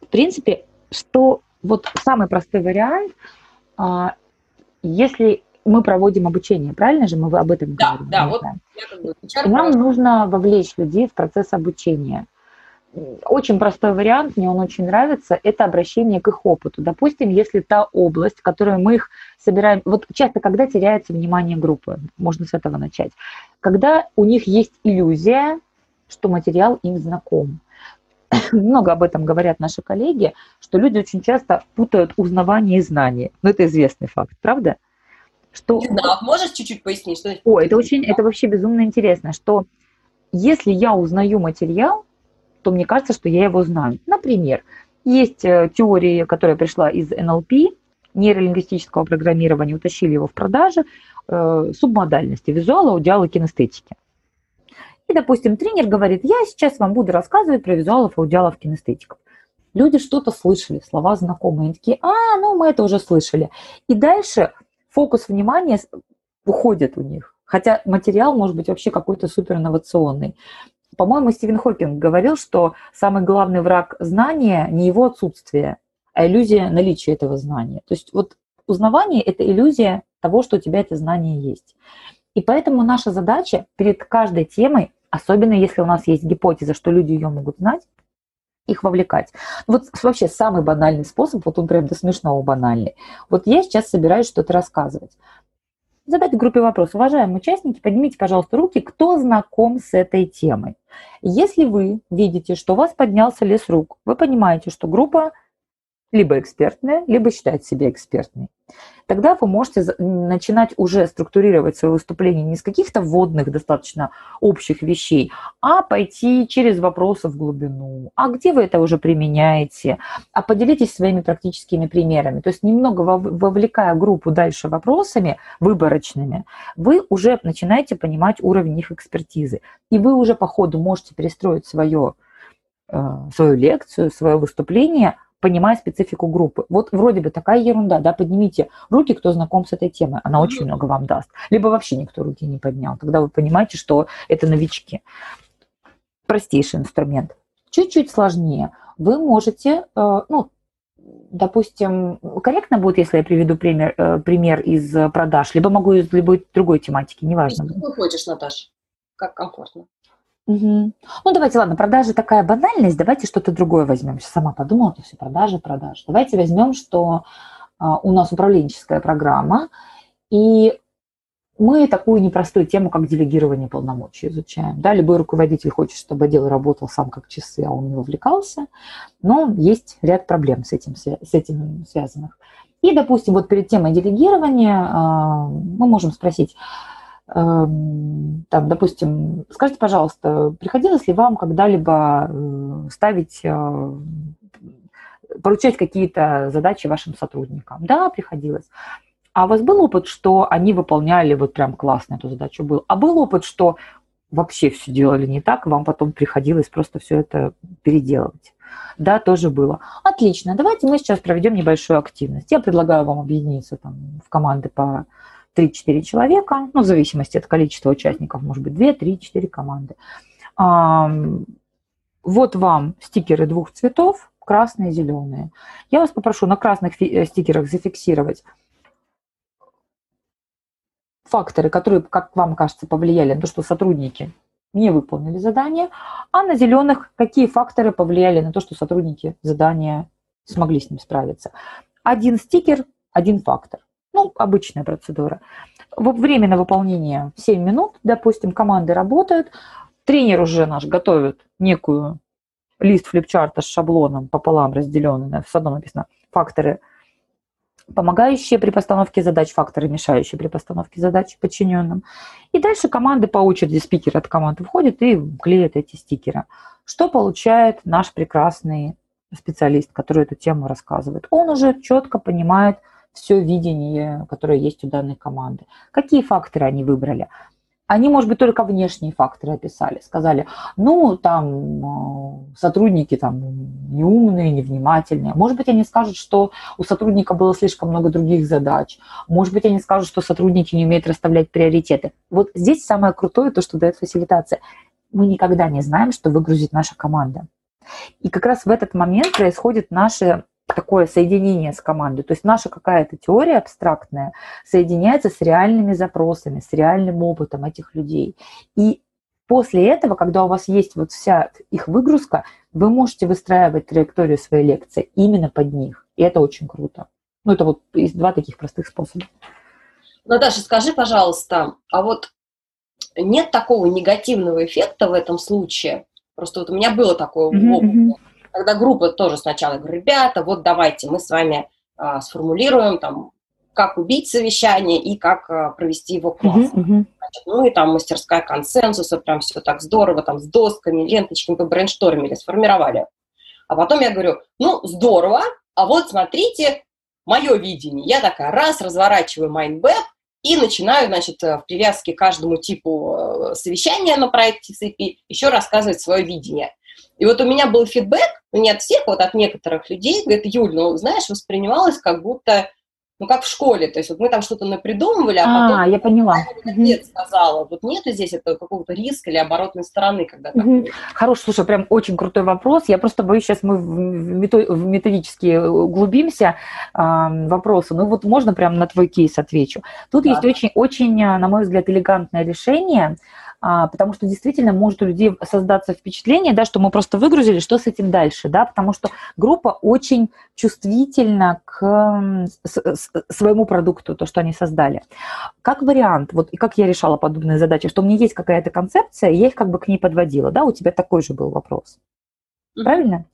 В принципе, что вот самый простой вариант, а, если мы проводим обучение, правильно же мы об этом да, говорим? Да, вот я как бы HR Нам нужно вовлечь людей в процесс обучения очень простой вариант, мне он очень нравится, это обращение к их опыту. Допустим, если та область, в которой мы их собираем, вот часто когда теряется внимание группы, можно с этого начать, когда у них есть иллюзия, что материал им знаком. [CLEARS THROAT] Много об этом говорят наши коллеги, что люди очень часто путают узнавание и знание. Но это известный факт, правда? Что... Не знаю, можешь чуть-чуть пояснить? Что О, это очень, это вообще безумно интересно, что если я узнаю материал, то мне кажется, что я его знаю. Например, есть э, теория, которая пришла из НЛП, нейролингвистического программирования, утащили его в продаже, э, субмодальности, визуала, аудиала, кинестетики. И, допустим, тренер говорит, я сейчас вам буду рассказывать про визуалов, аудиалов, кинестетиков. Люди что-то слышали, слова знакомые, они такие, а, ну мы это уже слышали. И дальше фокус внимания уходит у них. Хотя материал может быть вообще какой-то супер инновационный. По-моему, Стивен Хокинг говорил, что самый главный враг знания не его отсутствие, а иллюзия наличия этого знания. То есть вот узнавание – это иллюзия того, что у тебя это знание есть. И поэтому наша задача перед каждой темой, особенно если у нас есть гипотеза, что люди ее могут знать, их вовлекать. Вот вообще самый банальный способ, вот он прям до смешного банальный. Вот я сейчас собираюсь что-то рассказывать задать группе вопрос. Уважаемые участники, поднимите, пожалуйста, руки, кто знаком с этой темой. Если вы видите, что у вас поднялся лес рук, вы понимаете, что группа либо экспертная, либо считает себя экспертной. Тогда вы можете начинать уже структурировать свое выступление не с каких-то вводных, достаточно общих вещей, а пойти через вопросы в глубину. А где вы это уже применяете? А поделитесь своими практическими примерами. То есть немного вовлекая группу дальше вопросами выборочными, вы уже начинаете понимать уровень их экспертизы. И вы уже по ходу можете перестроить свое, э, свою лекцию, свое выступление – понимая специфику группы. Вот вроде бы такая ерунда, да, поднимите руки, кто знаком с этой темой, она очень много вам даст. Либо вообще никто руки не поднял, тогда вы понимаете, что это новички. Простейший инструмент. Чуть-чуть сложнее. Вы можете, э, ну, допустим, корректно будет, если я приведу пример, э, пример из продаж, либо могу из любой другой тематики, неважно. Что ты хочешь, Наташ? Как комфортно. Угу. Ну, давайте, ладно, продажи такая банальность, давайте что-то другое возьмем. Сейчас сама подумала, это все продажи, продажи. Давайте возьмем, что а, у нас управленческая программа, и мы такую непростую тему, как делегирование полномочий изучаем. Да, любой руководитель хочет, чтобы отдел работал сам как часы, а он не вовлекался, но есть ряд проблем с этим, с этим связанных. И, допустим, вот перед темой делегирования а, мы можем спросить, там, допустим, скажите, пожалуйста, приходилось ли вам когда-либо э, ставить, э, поручать какие-то задачи вашим сотрудникам? Да, приходилось. А у вас был опыт, что они выполняли вот прям классно эту задачу был? А был опыт, что вообще все делали не так, вам потом приходилось просто все это переделывать? Да, тоже было. Отлично, давайте мы сейчас проведем небольшую активность. Я предлагаю вам объединиться там, в команды по 3-4 человека, ну, в зависимости от количества участников, может быть, 2, 3, 4 команды. Вот вам стикеры двух цветов, красные и зеленые. Я вас попрошу на красных э, стикерах зафиксировать факторы, которые, как вам кажется, повлияли на то, что сотрудники не выполнили задание, а на зеленых какие факторы повлияли на то, что сотрудники задания смогли с ним справиться. Один стикер, один фактор. Ну, обычная процедура. Время на выполнение 7 минут, допустим, команды работают, тренер уже наш готовит некую лист флипчарта с шаблоном пополам разделенный, в одном написано факторы помогающие при постановке задач, факторы, мешающие при постановке задач подчиненным. И дальше команды по очереди, спикер от команды входит и клеит эти стикеры. Что получает наш прекрасный специалист, который эту тему рассказывает? Он уже четко понимает все видение, которое есть у данной команды. Какие факторы они выбрали? Они, может быть, только внешние факторы описали. Сказали, ну, там э, сотрудники там неумные, невнимательные. Может быть, они скажут, что у сотрудника было слишком много других задач. Может быть, они скажут, что сотрудники не умеют расставлять приоритеты. Вот здесь самое крутое, то, что дает фасилитация. Мы никогда не знаем, что выгрузит наша команда. И как раз в этот момент происходит наше такое соединение с командой. То есть наша какая-то теория абстрактная соединяется с реальными запросами, с реальным опытом этих людей. И после этого, когда у вас есть вот вся их выгрузка, вы можете выстраивать траекторию своей лекции именно под них. И это очень круто. Ну, это вот есть два таких простых способа. Наташа, скажи, пожалуйста, а вот нет такого негативного эффекта в этом случае? Просто вот у меня было такое mm-hmm. Когда группа тоже сначала говорит, ребята, вот давайте мы с вами а, сформулируем там, как убить совещание и как а, провести его классно. Uh-huh, uh-huh. Значит, ну и там мастерская консенсуса, прям все так здорово, там с досками, ленточками побрейнштормили, сформировали. А потом я говорю, ну, здорово, а вот смотрите, мое видение. Я такая, раз, разворачиваю mind map и начинаю, значит, в привязке к каждому типу э, совещания на проекте CP еще рассказывать свое видение. И вот у меня был фидбэк, ну не от всех, вот от некоторых людей, говорит, Юль, ну, знаешь, воспринималось как будто, ну, как в школе, то есть вот мы там что-то напридумывали, а, а потом... я поняла. Отец сказала, вот нету здесь этого какого-то риска или оборотной стороны, когда угу. Хороший, слушай, прям очень крутой вопрос. Я просто боюсь, сейчас мы в методически углубимся э, вопросы. Ну, вот можно прям на твой кейс отвечу. Тут да. есть очень-очень, на мой взгляд, элегантное решение – а, потому что действительно может у людей создаться впечатление, да, что мы просто выгрузили, что с этим дальше, да, потому что группа очень чувствительна к своему продукту, то, что они создали. Как вариант, вот и как я решала подобные задачи, что у меня есть какая-то концепция, я их как бы к ней подводила, да, у тебя такой же был вопрос. Правильно?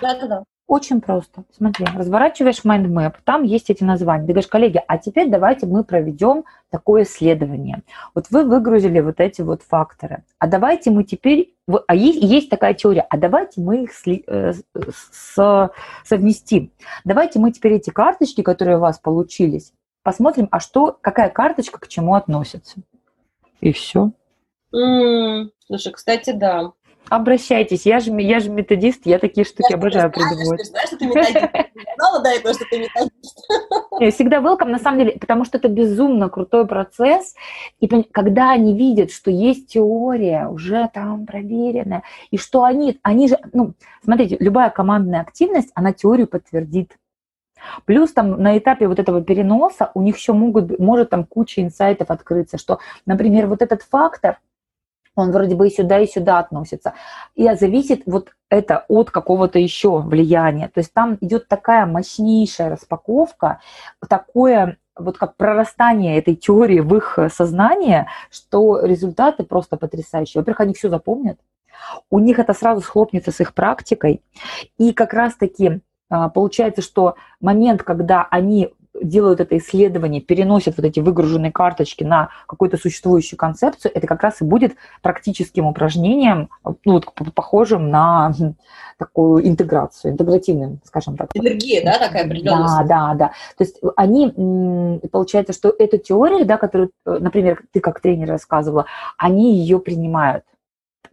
Да, да, да. Очень просто. Смотри, разворачиваешь mindmap, там есть эти названия. Ты говоришь, коллеги, а теперь давайте мы проведем такое исследование. Вот вы выгрузили вот эти вот факторы. А давайте мы теперь... А есть, есть такая теория, а давайте мы их сли, э, с, совместим. Давайте мы теперь эти карточки, которые у вас получились, посмотрим, а что, какая карточка к чему относится. И все. Mm, слушай, кстати, да. Обращайтесь, я же, я же методист, я такие штуки я обожаю придумывать. Ты знаешь, что ты методист? [LAUGHS] Знала до этого, что ты методист? [LAUGHS] Я всегда welcome, на самом деле, потому что это безумно крутой процесс, и когда они видят, что есть теория, уже там проверенная, и что они, они же, ну, смотрите, любая командная активность, она теорию подтвердит. Плюс там на этапе вот этого переноса у них еще могут, может там куча инсайтов открыться, что, например, вот этот фактор – он вроде бы и сюда, и сюда относится. И зависит вот это от какого-то еще влияния. То есть там идет такая мощнейшая распаковка, такое вот как прорастание этой теории в их сознание, что результаты просто потрясающие. Во-первых, они все запомнят, у них это сразу схлопнется с их практикой, и как раз-таки а, получается, что момент, когда они делают это исследование, переносят вот эти выгруженные карточки на какую-то существующую концепцию, это как раз и будет практическим упражнением, ну, вот, похожим на такую интеграцию, интегративным, скажем так. Энергия, да, такая определенная? Да, да, да. То есть они, получается, что эту теорию, да, которую, э, например, ты как тренер рассказывала, они ее принимают.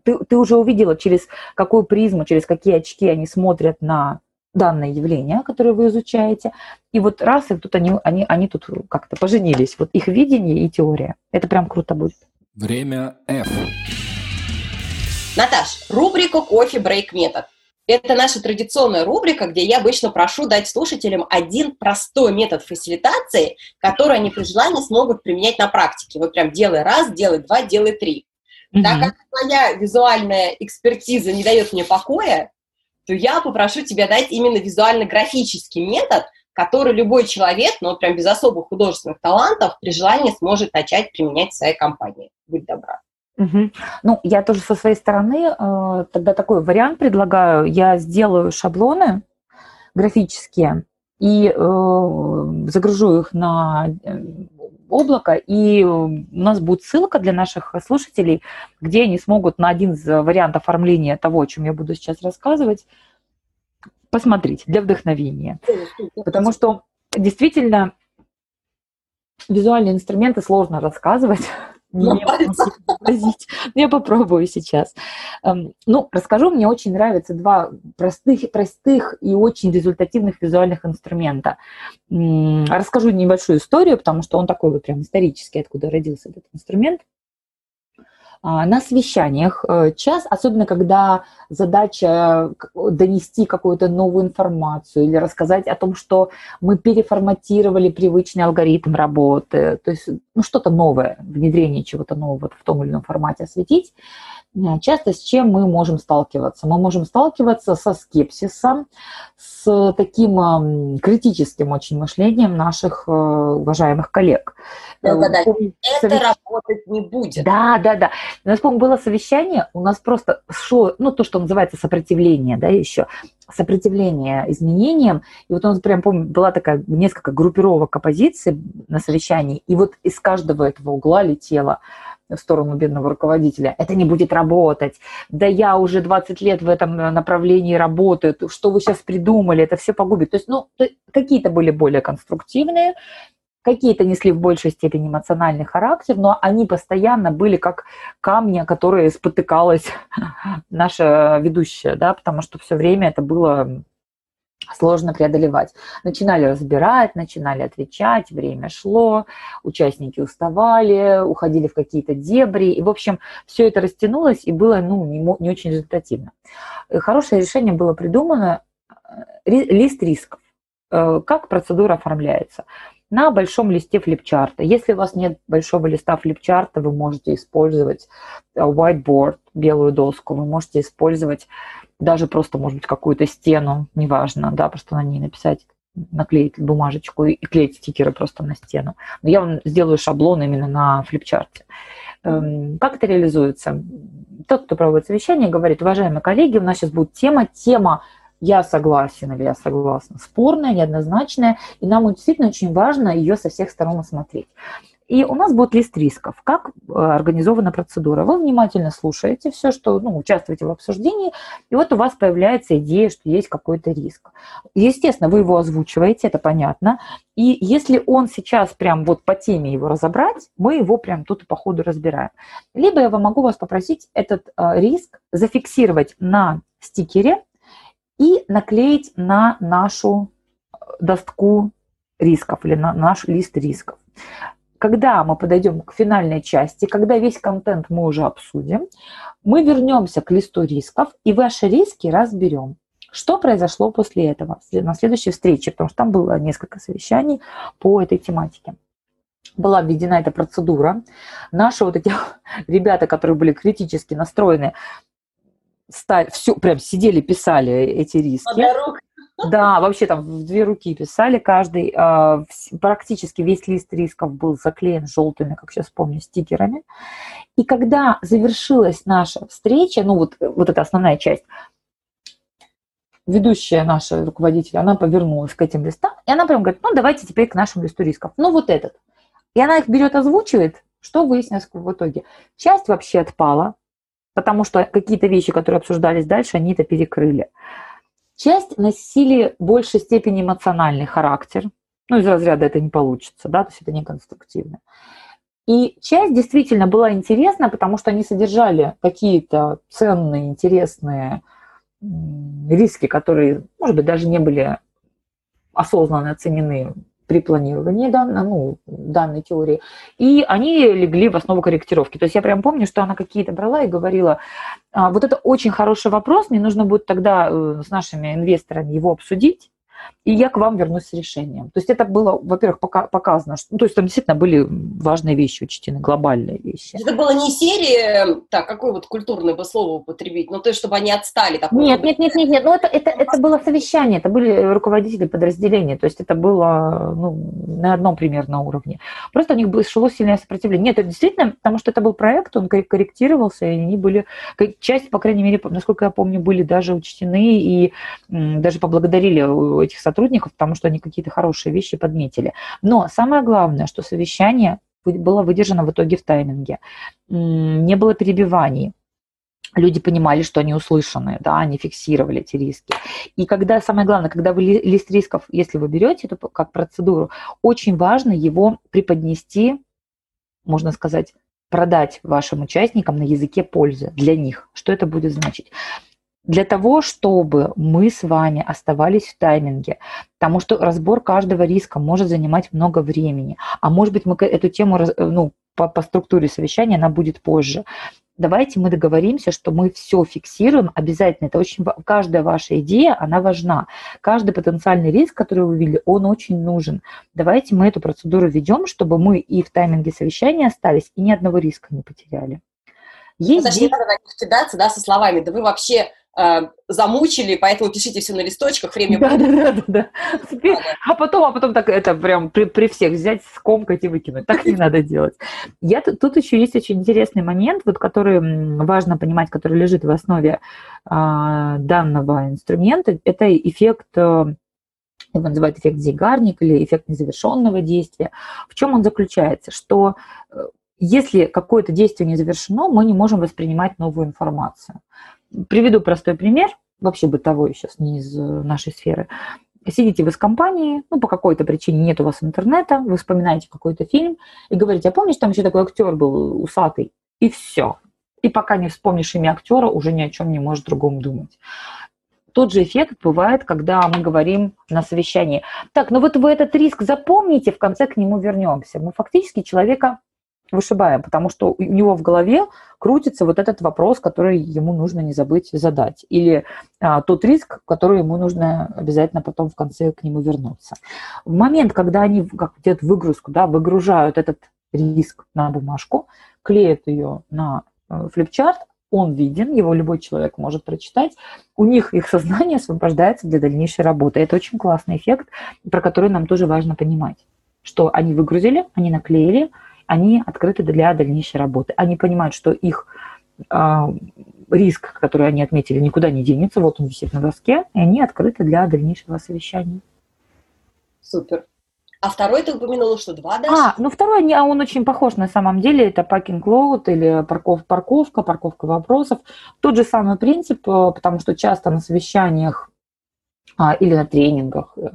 Ты, ты уже увидела, через какую призму, через какие очки они смотрят на данное явление, которое вы изучаете, и вот раз, и тут они, они, они тут как-то поженились. Вот их видение и теория. Это прям круто будет. Время F. Наташ, рубрика «Кофе-брейк метод». Это наша традиционная рубрика, где я обычно прошу дать слушателям один простой метод фасилитации, который они при желании смогут применять на практике. Вот прям делай раз, делай два, делай три. Mm-hmm. Так как моя визуальная экспертиза не дает мне покоя, то я попрошу тебя дать именно визуально-графический метод, который любой человек, ну, прям без особых художественных талантов, при желании сможет начать применять в своей компании. Будь добра. Угу. Ну, я тоже со своей стороны э, тогда такой вариант предлагаю. Я сделаю шаблоны графические, и э, загружу их на э, облако, и у нас будет ссылка для наших слушателей, где они смогут на один из вариантов оформления того, о чем я буду сейчас рассказывать, посмотреть для вдохновения. Потому что действительно визуальные инструменты сложно рассказывать, не [LAUGHS] вообразить. Я попробую сейчас. Эм, ну, расскажу, мне очень нравятся два простых, простых и очень результативных визуальных инструмента. Расскажу небольшую историю, потому что он такой вот прям исторический, откуда родился этот инструмент. А, на совещаниях э, час, особенно когда задача донести какую-то новую информацию или рассказать о том, что мы переформатировали привычный алгоритм работы, то есть ну, что-то новое, внедрение чего-то нового в том или ином формате осветить, э, часто с чем мы можем сталкиваться? Мы можем сталкиваться со скепсисом, с таким критическим очень мышлением наших э, уважаемых коллег. Да, да, да. Это работать не будет. Да, да, да. У нас, помню, было совещание, у нас просто шло, ну, то, что называется сопротивление, да, еще, сопротивление изменениям. И вот у нас прям, помню, была такая несколько группировок оппозиции на совещании, и вот из каждого этого угла летело в сторону бедного руководителя. Это не будет работать. Да я уже 20 лет в этом направлении работаю. Что вы сейчас придумали? Это все погубит. То есть, ну, какие-то были более конструктивные, какие-то несли в большей степени эмоциональный характер, но они постоянно были как камни, которые спотыкалась [LAUGHS] наша ведущая, да, потому что все время это было сложно преодолевать. Начинали разбирать, начинали отвечать, время шло, участники уставали, уходили в какие-то дебри, и, в общем, все это растянулось и было, ну, не, не очень результативно. Хорошее решение было придумано, э, лист рисков. Э, как процедура оформляется? на большом листе флипчарта. Если у вас нет большого листа флипчарта, вы можете использовать э, whiteboard, белую доску, вы можете использовать даже просто, может быть, какую-то стену, неважно, да, просто на ней написать наклеить бумажечку и клеить стикеры просто на стену. Но я вам сделаю шаблон именно на флипчарте. Эм, как это реализуется? Тот, кто проводит совещание, говорит, уважаемые коллеги, у нас сейчас будет тема, тема я согласен или я согласна, спорная, неоднозначная, и нам действительно очень важно ее со всех сторон осмотреть. И у нас будет лист рисков, как э, организована процедура. Вы внимательно слушаете все, что, ну, участвуете в обсуждении, и вот у вас появляется идея, что есть какой-то риск. Естественно, вы его озвучиваете, это понятно. И если он сейчас прям вот по теме его разобрать, мы его прям тут по ходу разбираем. Либо я могу вас попросить этот э, риск зафиксировать на стикере, и наклеить на нашу доску рисков или на наш лист рисков. Когда мы подойдем к финальной части, когда весь контент мы уже обсудим, мы вернемся к листу рисков и ваши риски разберем. Что произошло после этого, на следующей встрече, потому что там было несколько совещаний по этой тематике была введена эта процедура. Наши вот эти [LAUGHS] ребята, которые были критически настроены, стали, все, прям сидели, писали эти риски. Да, вообще там в две руки писали каждый. А, практически весь лист рисков был заклеен желтыми, как сейчас помню, стикерами. И когда завершилась наша встреча, ну вот, вот эта основная часть, ведущая наша руководитель, она повернулась к этим листам, и она прям говорит, ну давайте теперь к нашему листу рисков. Ну вот этот. И она их берет, озвучивает, что выяснилось в итоге? Часть вообще отпала, потому что какие-то вещи, которые обсуждались дальше, они это перекрыли. Часть носили в большей степени эмоциональный характер, ну, из разряда это не получится, да, то есть это не конструктивно. И часть действительно была интересна, потому что они содержали какие-то ценные, интересные риски, которые, может быть, даже не были осознанно оценены при планировании данной, ну, данной теории, и они легли в основу корректировки. То есть я прям помню, что она какие-то брала и говорила, «А, вот это очень хороший вопрос, мне нужно будет тогда э, с нашими инвесторами его обсудить, и я к вам вернусь с решением. То есть это было, во-первых, пока, показано, что, ну, то есть там действительно были важные вещи учтены, глобальные вещи. Это было не серия, так, какое вот культурное бы слово употребить, ну, то есть, чтобы они отстали. Такое нет, нет, нет, нет, нет, ну, это, это, это было совещание, это были руководители подразделения, то есть это было, ну, на одном примерно уровне. Просто у них было, шло сильное сопротивление. Нет, это действительно, потому что это был проект, он корректировался, и они были, часть, по крайней мере, насколько я помню, были даже учтены и даже поблагодарили эти этих сотрудников, потому что они какие-то хорошие вещи подметили. Но самое главное, что совещание было выдержано в итоге в тайминге. Не было перебиваний люди понимали, что они услышаны, да, они фиксировали эти риски. И когда, самое главное, когда вы лист рисков, если вы берете это как процедуру, очень важно его преподнести, можно сказать, продать вашим участникам на языке пользы для них. Что это будет значить? Для того, чтобы мы с вами оставались в тайминге, потому что разбор каждого риска может занимать много времени, а может быть мы эту тему ну, по, по структуре совещания, она будет позже давайте мы договоримся, что мы все фиксируем обязательно. Это очень каждая ваша идея, она важна. Каждый потенциальный риск, который вы увидели, он очень нужен. Давайте мы эту процедуру ведем, чтобы мы и в тайминге совещания остались, и ни одного риска не потеряли. Есть Подожди, надо на них кидаться, да, со словами, да вы вообще э, замучили, поэтому пишите все на листочках, время да, да, да, да, да. А потом, а потом так это прям при, при всех взять, скомкать и выкинуть. Так не надо делать. Я, тут еще есть очень интересный момент, вот, который важно понимать, который лежит в основе а, данного инструмента. Это эффект э, его называют эффект Зигарник или эффект незавершенного действия. В чем он заключается? Что э, если какое-то действие не завершено, мы не можем воспринимать новую информацию. Приведу простой пример, вообще бытовой сейчас, не из э, нашей сферы. Сидите вы с компанией, ну, по какой-то причине нет у вас интернета, вы вспоминаете какой-то фильм и говорите, а помнишь, там еще такой актер был усатый? И все. И пока не вспомнишь имя актера, уже ни о чем не можешь другом думать. Тот же эффект бывает, когда мы говорим на совещании. Так, ну вот вы этот риск запомните, в конце к нему вернемся. Мы фактически человека вышибаем, потому что у него в голове крутится вот этот вопрос, который ему нужно не забыть задать, или а, тот риск, который ему нужно обязательно потом в конце к нему вернуться. В момент, когда они как делают выгрузку, да, выгружают этот риск на бумажку, клеят ее на э, флипчарт, он виден, его любой человек может прочитать, у них их сознание освобождается для дальнейшей работы. Это очень классный эффект, про который нам тоже важно понимать, что они выгрузили, они наклеили, они открыты для дальнейшей работы. Они понимают, что их э, риск, который они отметили, никуда не денется, вот он висит на доске, и они открыты для дальнейшего совещания. Супер. А второй ты упомянула, что два даже? А, ну второй, он очень похож на самом деле, это parking lot или парков, парковка, парковка вопросов. Тот же самый принцип, э, потому что часто на совещаниях а, или на тренингах, э,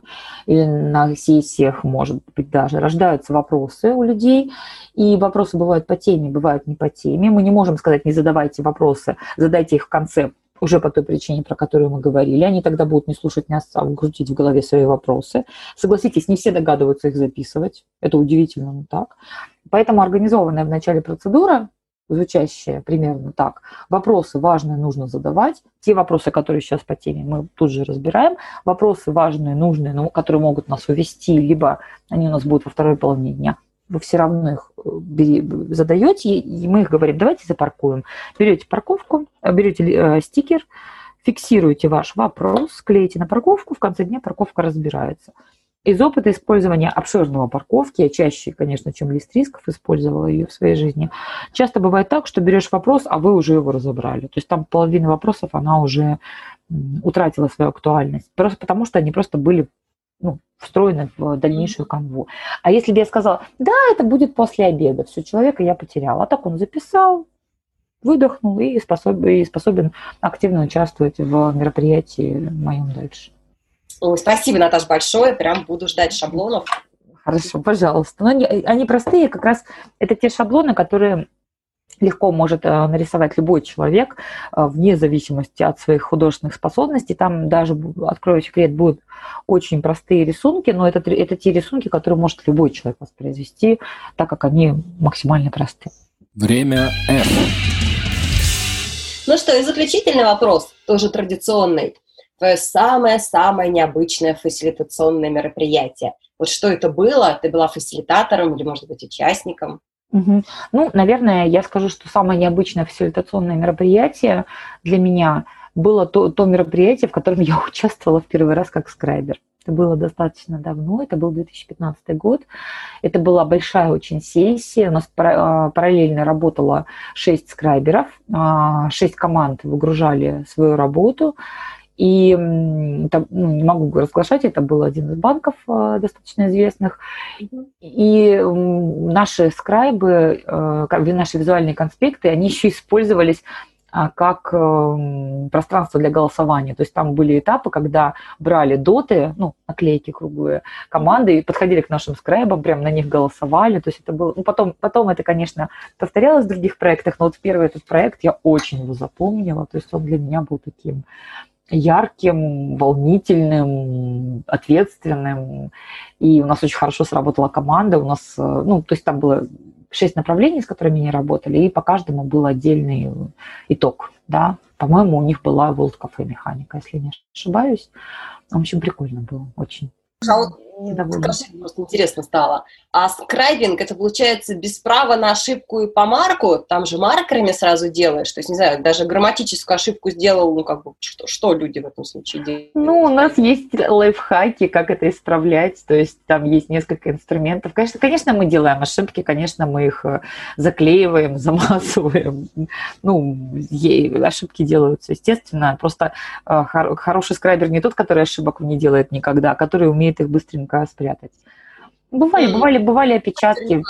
или на сессиях, может быть, даже рождаются вопросы у людей, и вопросы бывают по теме, бывают не по теме. Мы не можем сказать, не задавайте вопросы, задайте их в конце, уже по той причине, про которую мы говорили. Они тогда будут не слушать нас, а крутить в голове свои вопросы. Согласитесь, не все догадываются их записывать. Это удивительно, но так. Поэтому организованная в начале процедура звучащее примерно так. Вопросы важные нужно задавать. Те вопросы, которые сейчас по теме, мы тут же разбираем. Вопросы важные, нужные, но которые могут нас увести, либо они у нас будут во второй половине дня. Вы все равно их э, задаете, и мы их говорим, давайте запаркуем. Берете парковку, берете э, стикер, фиксируете ваш вопрос, клеите на парковку, в конце дня парковка разбирается. Из опыта использования обширного парковки, я чаще, конечно, чем лист рисков использовала ее в своей жизни, часто бывает так, что берешь вопрос, а вы уже его разобрали. То есть там половина вопросов, она уже утратила свою актуальность. Просто потому, что они просто были ну, встроены в дальнейшую канву. А если бы я сказала, да, это будет после обеда, все, человека я потеряла. А так он записал, выдохнул и способен, и способен активно участвовать в мероприятии моем дальше. Ой, спасибо, Наташа, большое. Прям буду ждать шаблонов. Хорошо, пожалуйста. Но они, они простые, как раз это те шаблоны, которые легко может э, нарисовать любой человек э, вне зависимости от своих художественных способностей. Там даже, открою секрет, будут очень простые рисунки, но это, это те рисунки, которые может любой человек воспроизвести, так как они максимально простые. Время F. Ну что, и заключительный вопрос, тоже традиционный твое самое-самое необычное фасилитационное мероприятие. Вот что это было? Ты была фасилитатором или, может быть, участником? Угу. Ну, наверное, я скажу, что самое необычное фасилитационное мероприятие для меня было то, то мероприятие, в котором я [LAUGHS] участвовала в первый раз как скрайбер. Это было достаточно давно, это был 2015 год. Это была большая очень сессия. У нас а, параллельно работало 6 скрайберов, 6 а, команд выгружали свою работу. И это, ну, не могу разглашать, это был один из банков э, достаточно известных. И наши скрайбы, э, наши визуальные конспекты, они еще использовались а, как эм, пространство для голосования. То есть там были этапы, когда брали доты, ну, наклейки круглые, команды, и подходили к нашим скрайбам, прям на них голосовали. То есть это было... Ну, потом, потом это, конечно, повторялось в других проектах, но вот первый этот проект я очень его запомнила. То есть он для меня был таким ярким, волнительным, ответственным. И у нас очень хорошо сработала команда. У нас, э, ну, то есть там было шесть направлений, с которыми они работали, и по каждому был отдельный итог, да. По-моему, у них была World Cafe механика, если не ошибаюсь. В общем, прикольно было, очень. А Скажи, просто интересно стало. А скрайбинг, это получается без права на ошибку и помарку? Там же маркерами сразу делаешь. То есть, не знаю, даже грамматическую ошибку сделал, ну, как бы, что, что люди в этом случае делают? Ну, у нас есть лайфхаки, как это исправлять. То есть, там есть несколько инструментов. Конечно, конечно мы делаем ошибки, конечно, мы их э, заклеиваем, [LAUGHS] замазываем. Ну, ошибки делаются, естественно. Просто э, хороший скрайбер не тот, который ошибок не делает никогда, а который умеет их быстренько быстренько спрятать. Бывали, бывали, бывали опечатки,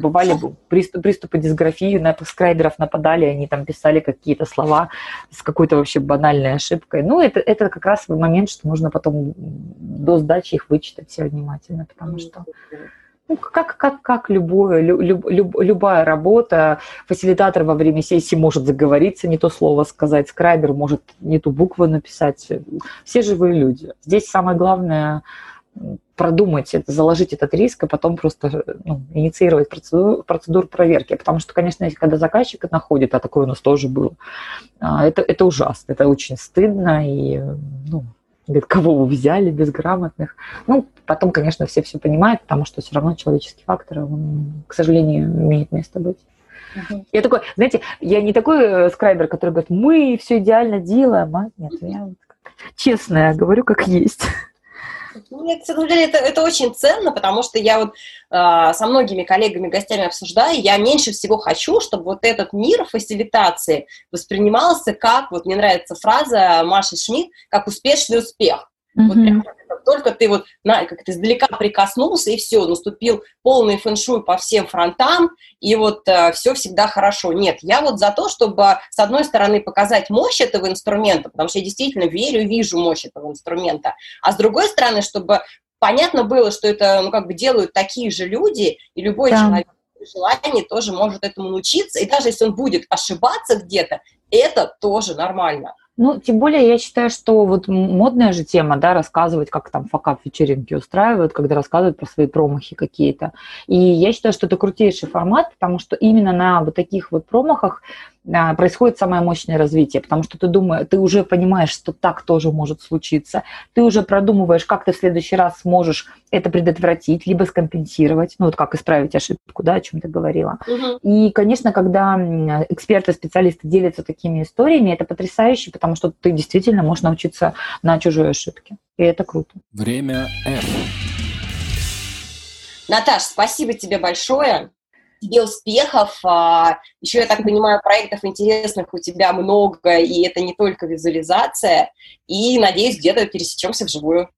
бывали приступ, приступы дисграфии, на скрайберов нападали, они там писали какие-то слова с какой-то вообще банальной ошибкой. Ну, это, это как раз момент, что нужно потом до сдачи их вычитать все внимательно, потому что ну, как, как, как любое, люб, люб, любая работа, фасилитатор во время сессии может заговориться, не то слово сказать, скрайбер может не ту букву написать. Все живые люди. Здесь самое главное – продумать это, заложить этот риск, и потом просто ну, инициировать процедуру, процедуру проверки. Потому что, конечно, когда заказчик это находит, а такое у нас тоже было, а, это, это ужасно, это очень стыдно, и, ну, говорит, кого вы взяли, безграмотных. Ну, потом, конечно, все все понимают, потому что все равно человеческий фактор, он, к сожалению, имеет место быть. Uh-huh. Я такой, знаете, я не такой э, скрайбер, который говорит, мы все идеально делаем, а нет, я вот честная, говорю как есть. Мне, на самом деле, это, это очень ценно, потому что я вот э, со многими коллегами, гостями обсуждаю, я меньше всего хочу, чтобы вот этот мир фасилитации воспринимался как, вот мне нравится фраза Маши Шмидт, как успешный успех. Mm-hmm. Вот прям, только ты вот на, как то издалека прикоснулся, и все, наступил полный фэншуй по всем фронтам, и вот э, все всегда хорошо. Нет, я вот за то, чтобы, с одной стороны, показать мощь этого инструмента, потому что я действительно верю, вижу мощь этого инструмента, а с другой стороны, чтобы понятно было, что это, ну, как бы делают такие же люди, и любой да. человек желание тоже может этому научиться, и даже если он будет ошибаться где-то, это тоже нормально. Ну, тем более я считаю, что вот модная же тема, да, рассказывать, как там факап вечеринки устраивают, когда рассказывают про свои промахи какие-то. И я считаю, что это крутейший формат, потому что именно на вот таких вот промахах происходит самое мощное развитие, потому что ты думаешь, ты уже понимаешь, что так тоже может случиться, ты уже продумываешь, как ты в следующий раз сможешь это предотвратить, либо скомпенсировать, ну вот как исправить ошибку, да, о чем ты говорила. Угу. И, конечно, когда эксперты, специалисты делятся такими историями, это потрясающе, потому что ты действительно можешь научиться на чужой ошибке, и это круто. Время F. Наташ, спасибо тебе большое тебе успехов. А, Еще, я так понимаю, проектов интересных у тебя много, и это не только визуализация. И, надеюсь, где-то пересечемся вживую.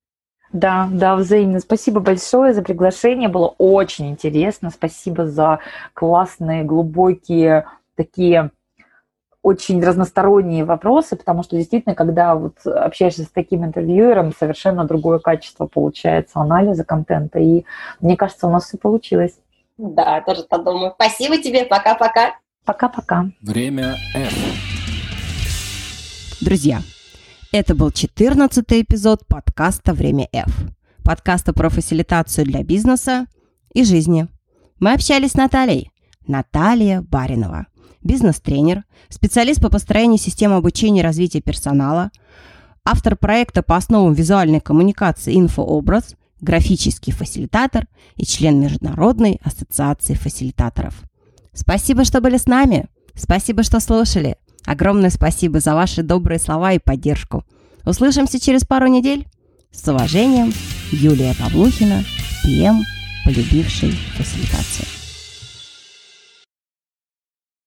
Да, да, взаимно. Спасибо большое за приглашение. Было очень интересно. Спасибо за классные, глубокие, такие очень разносторонние вопросы, потому что действительно, когда вот общаешься с таким интервьюером, совершенно другое качество получается анализа контента. И мне кажется, у нас все получилось. Да, тоже так думаю. Спасибо тебе. Пока-пока. Пока-пока. Время F. Друзья, это был 14 эпизод подкаста «Время F». Подкаста про фасилитацию для бизнеса и жизни. Мы общались с Натальей. Наталья Баринова. Бизнес-тренер, специалист по построению системы обучения и развития персонала, автор проекта по основам визуальной коммуникации «Инфообраз», графический фасилитатор и член Международной ассоциации фасилитаторов. Спасибо, что были с нами. Спасибо, что слушали. Огромное спасибо за ваши добрые слова и поддержку. Услышимся через пару недель. С уважением, Юлия Павлухина, ПМ, полюбивший фасилитацию.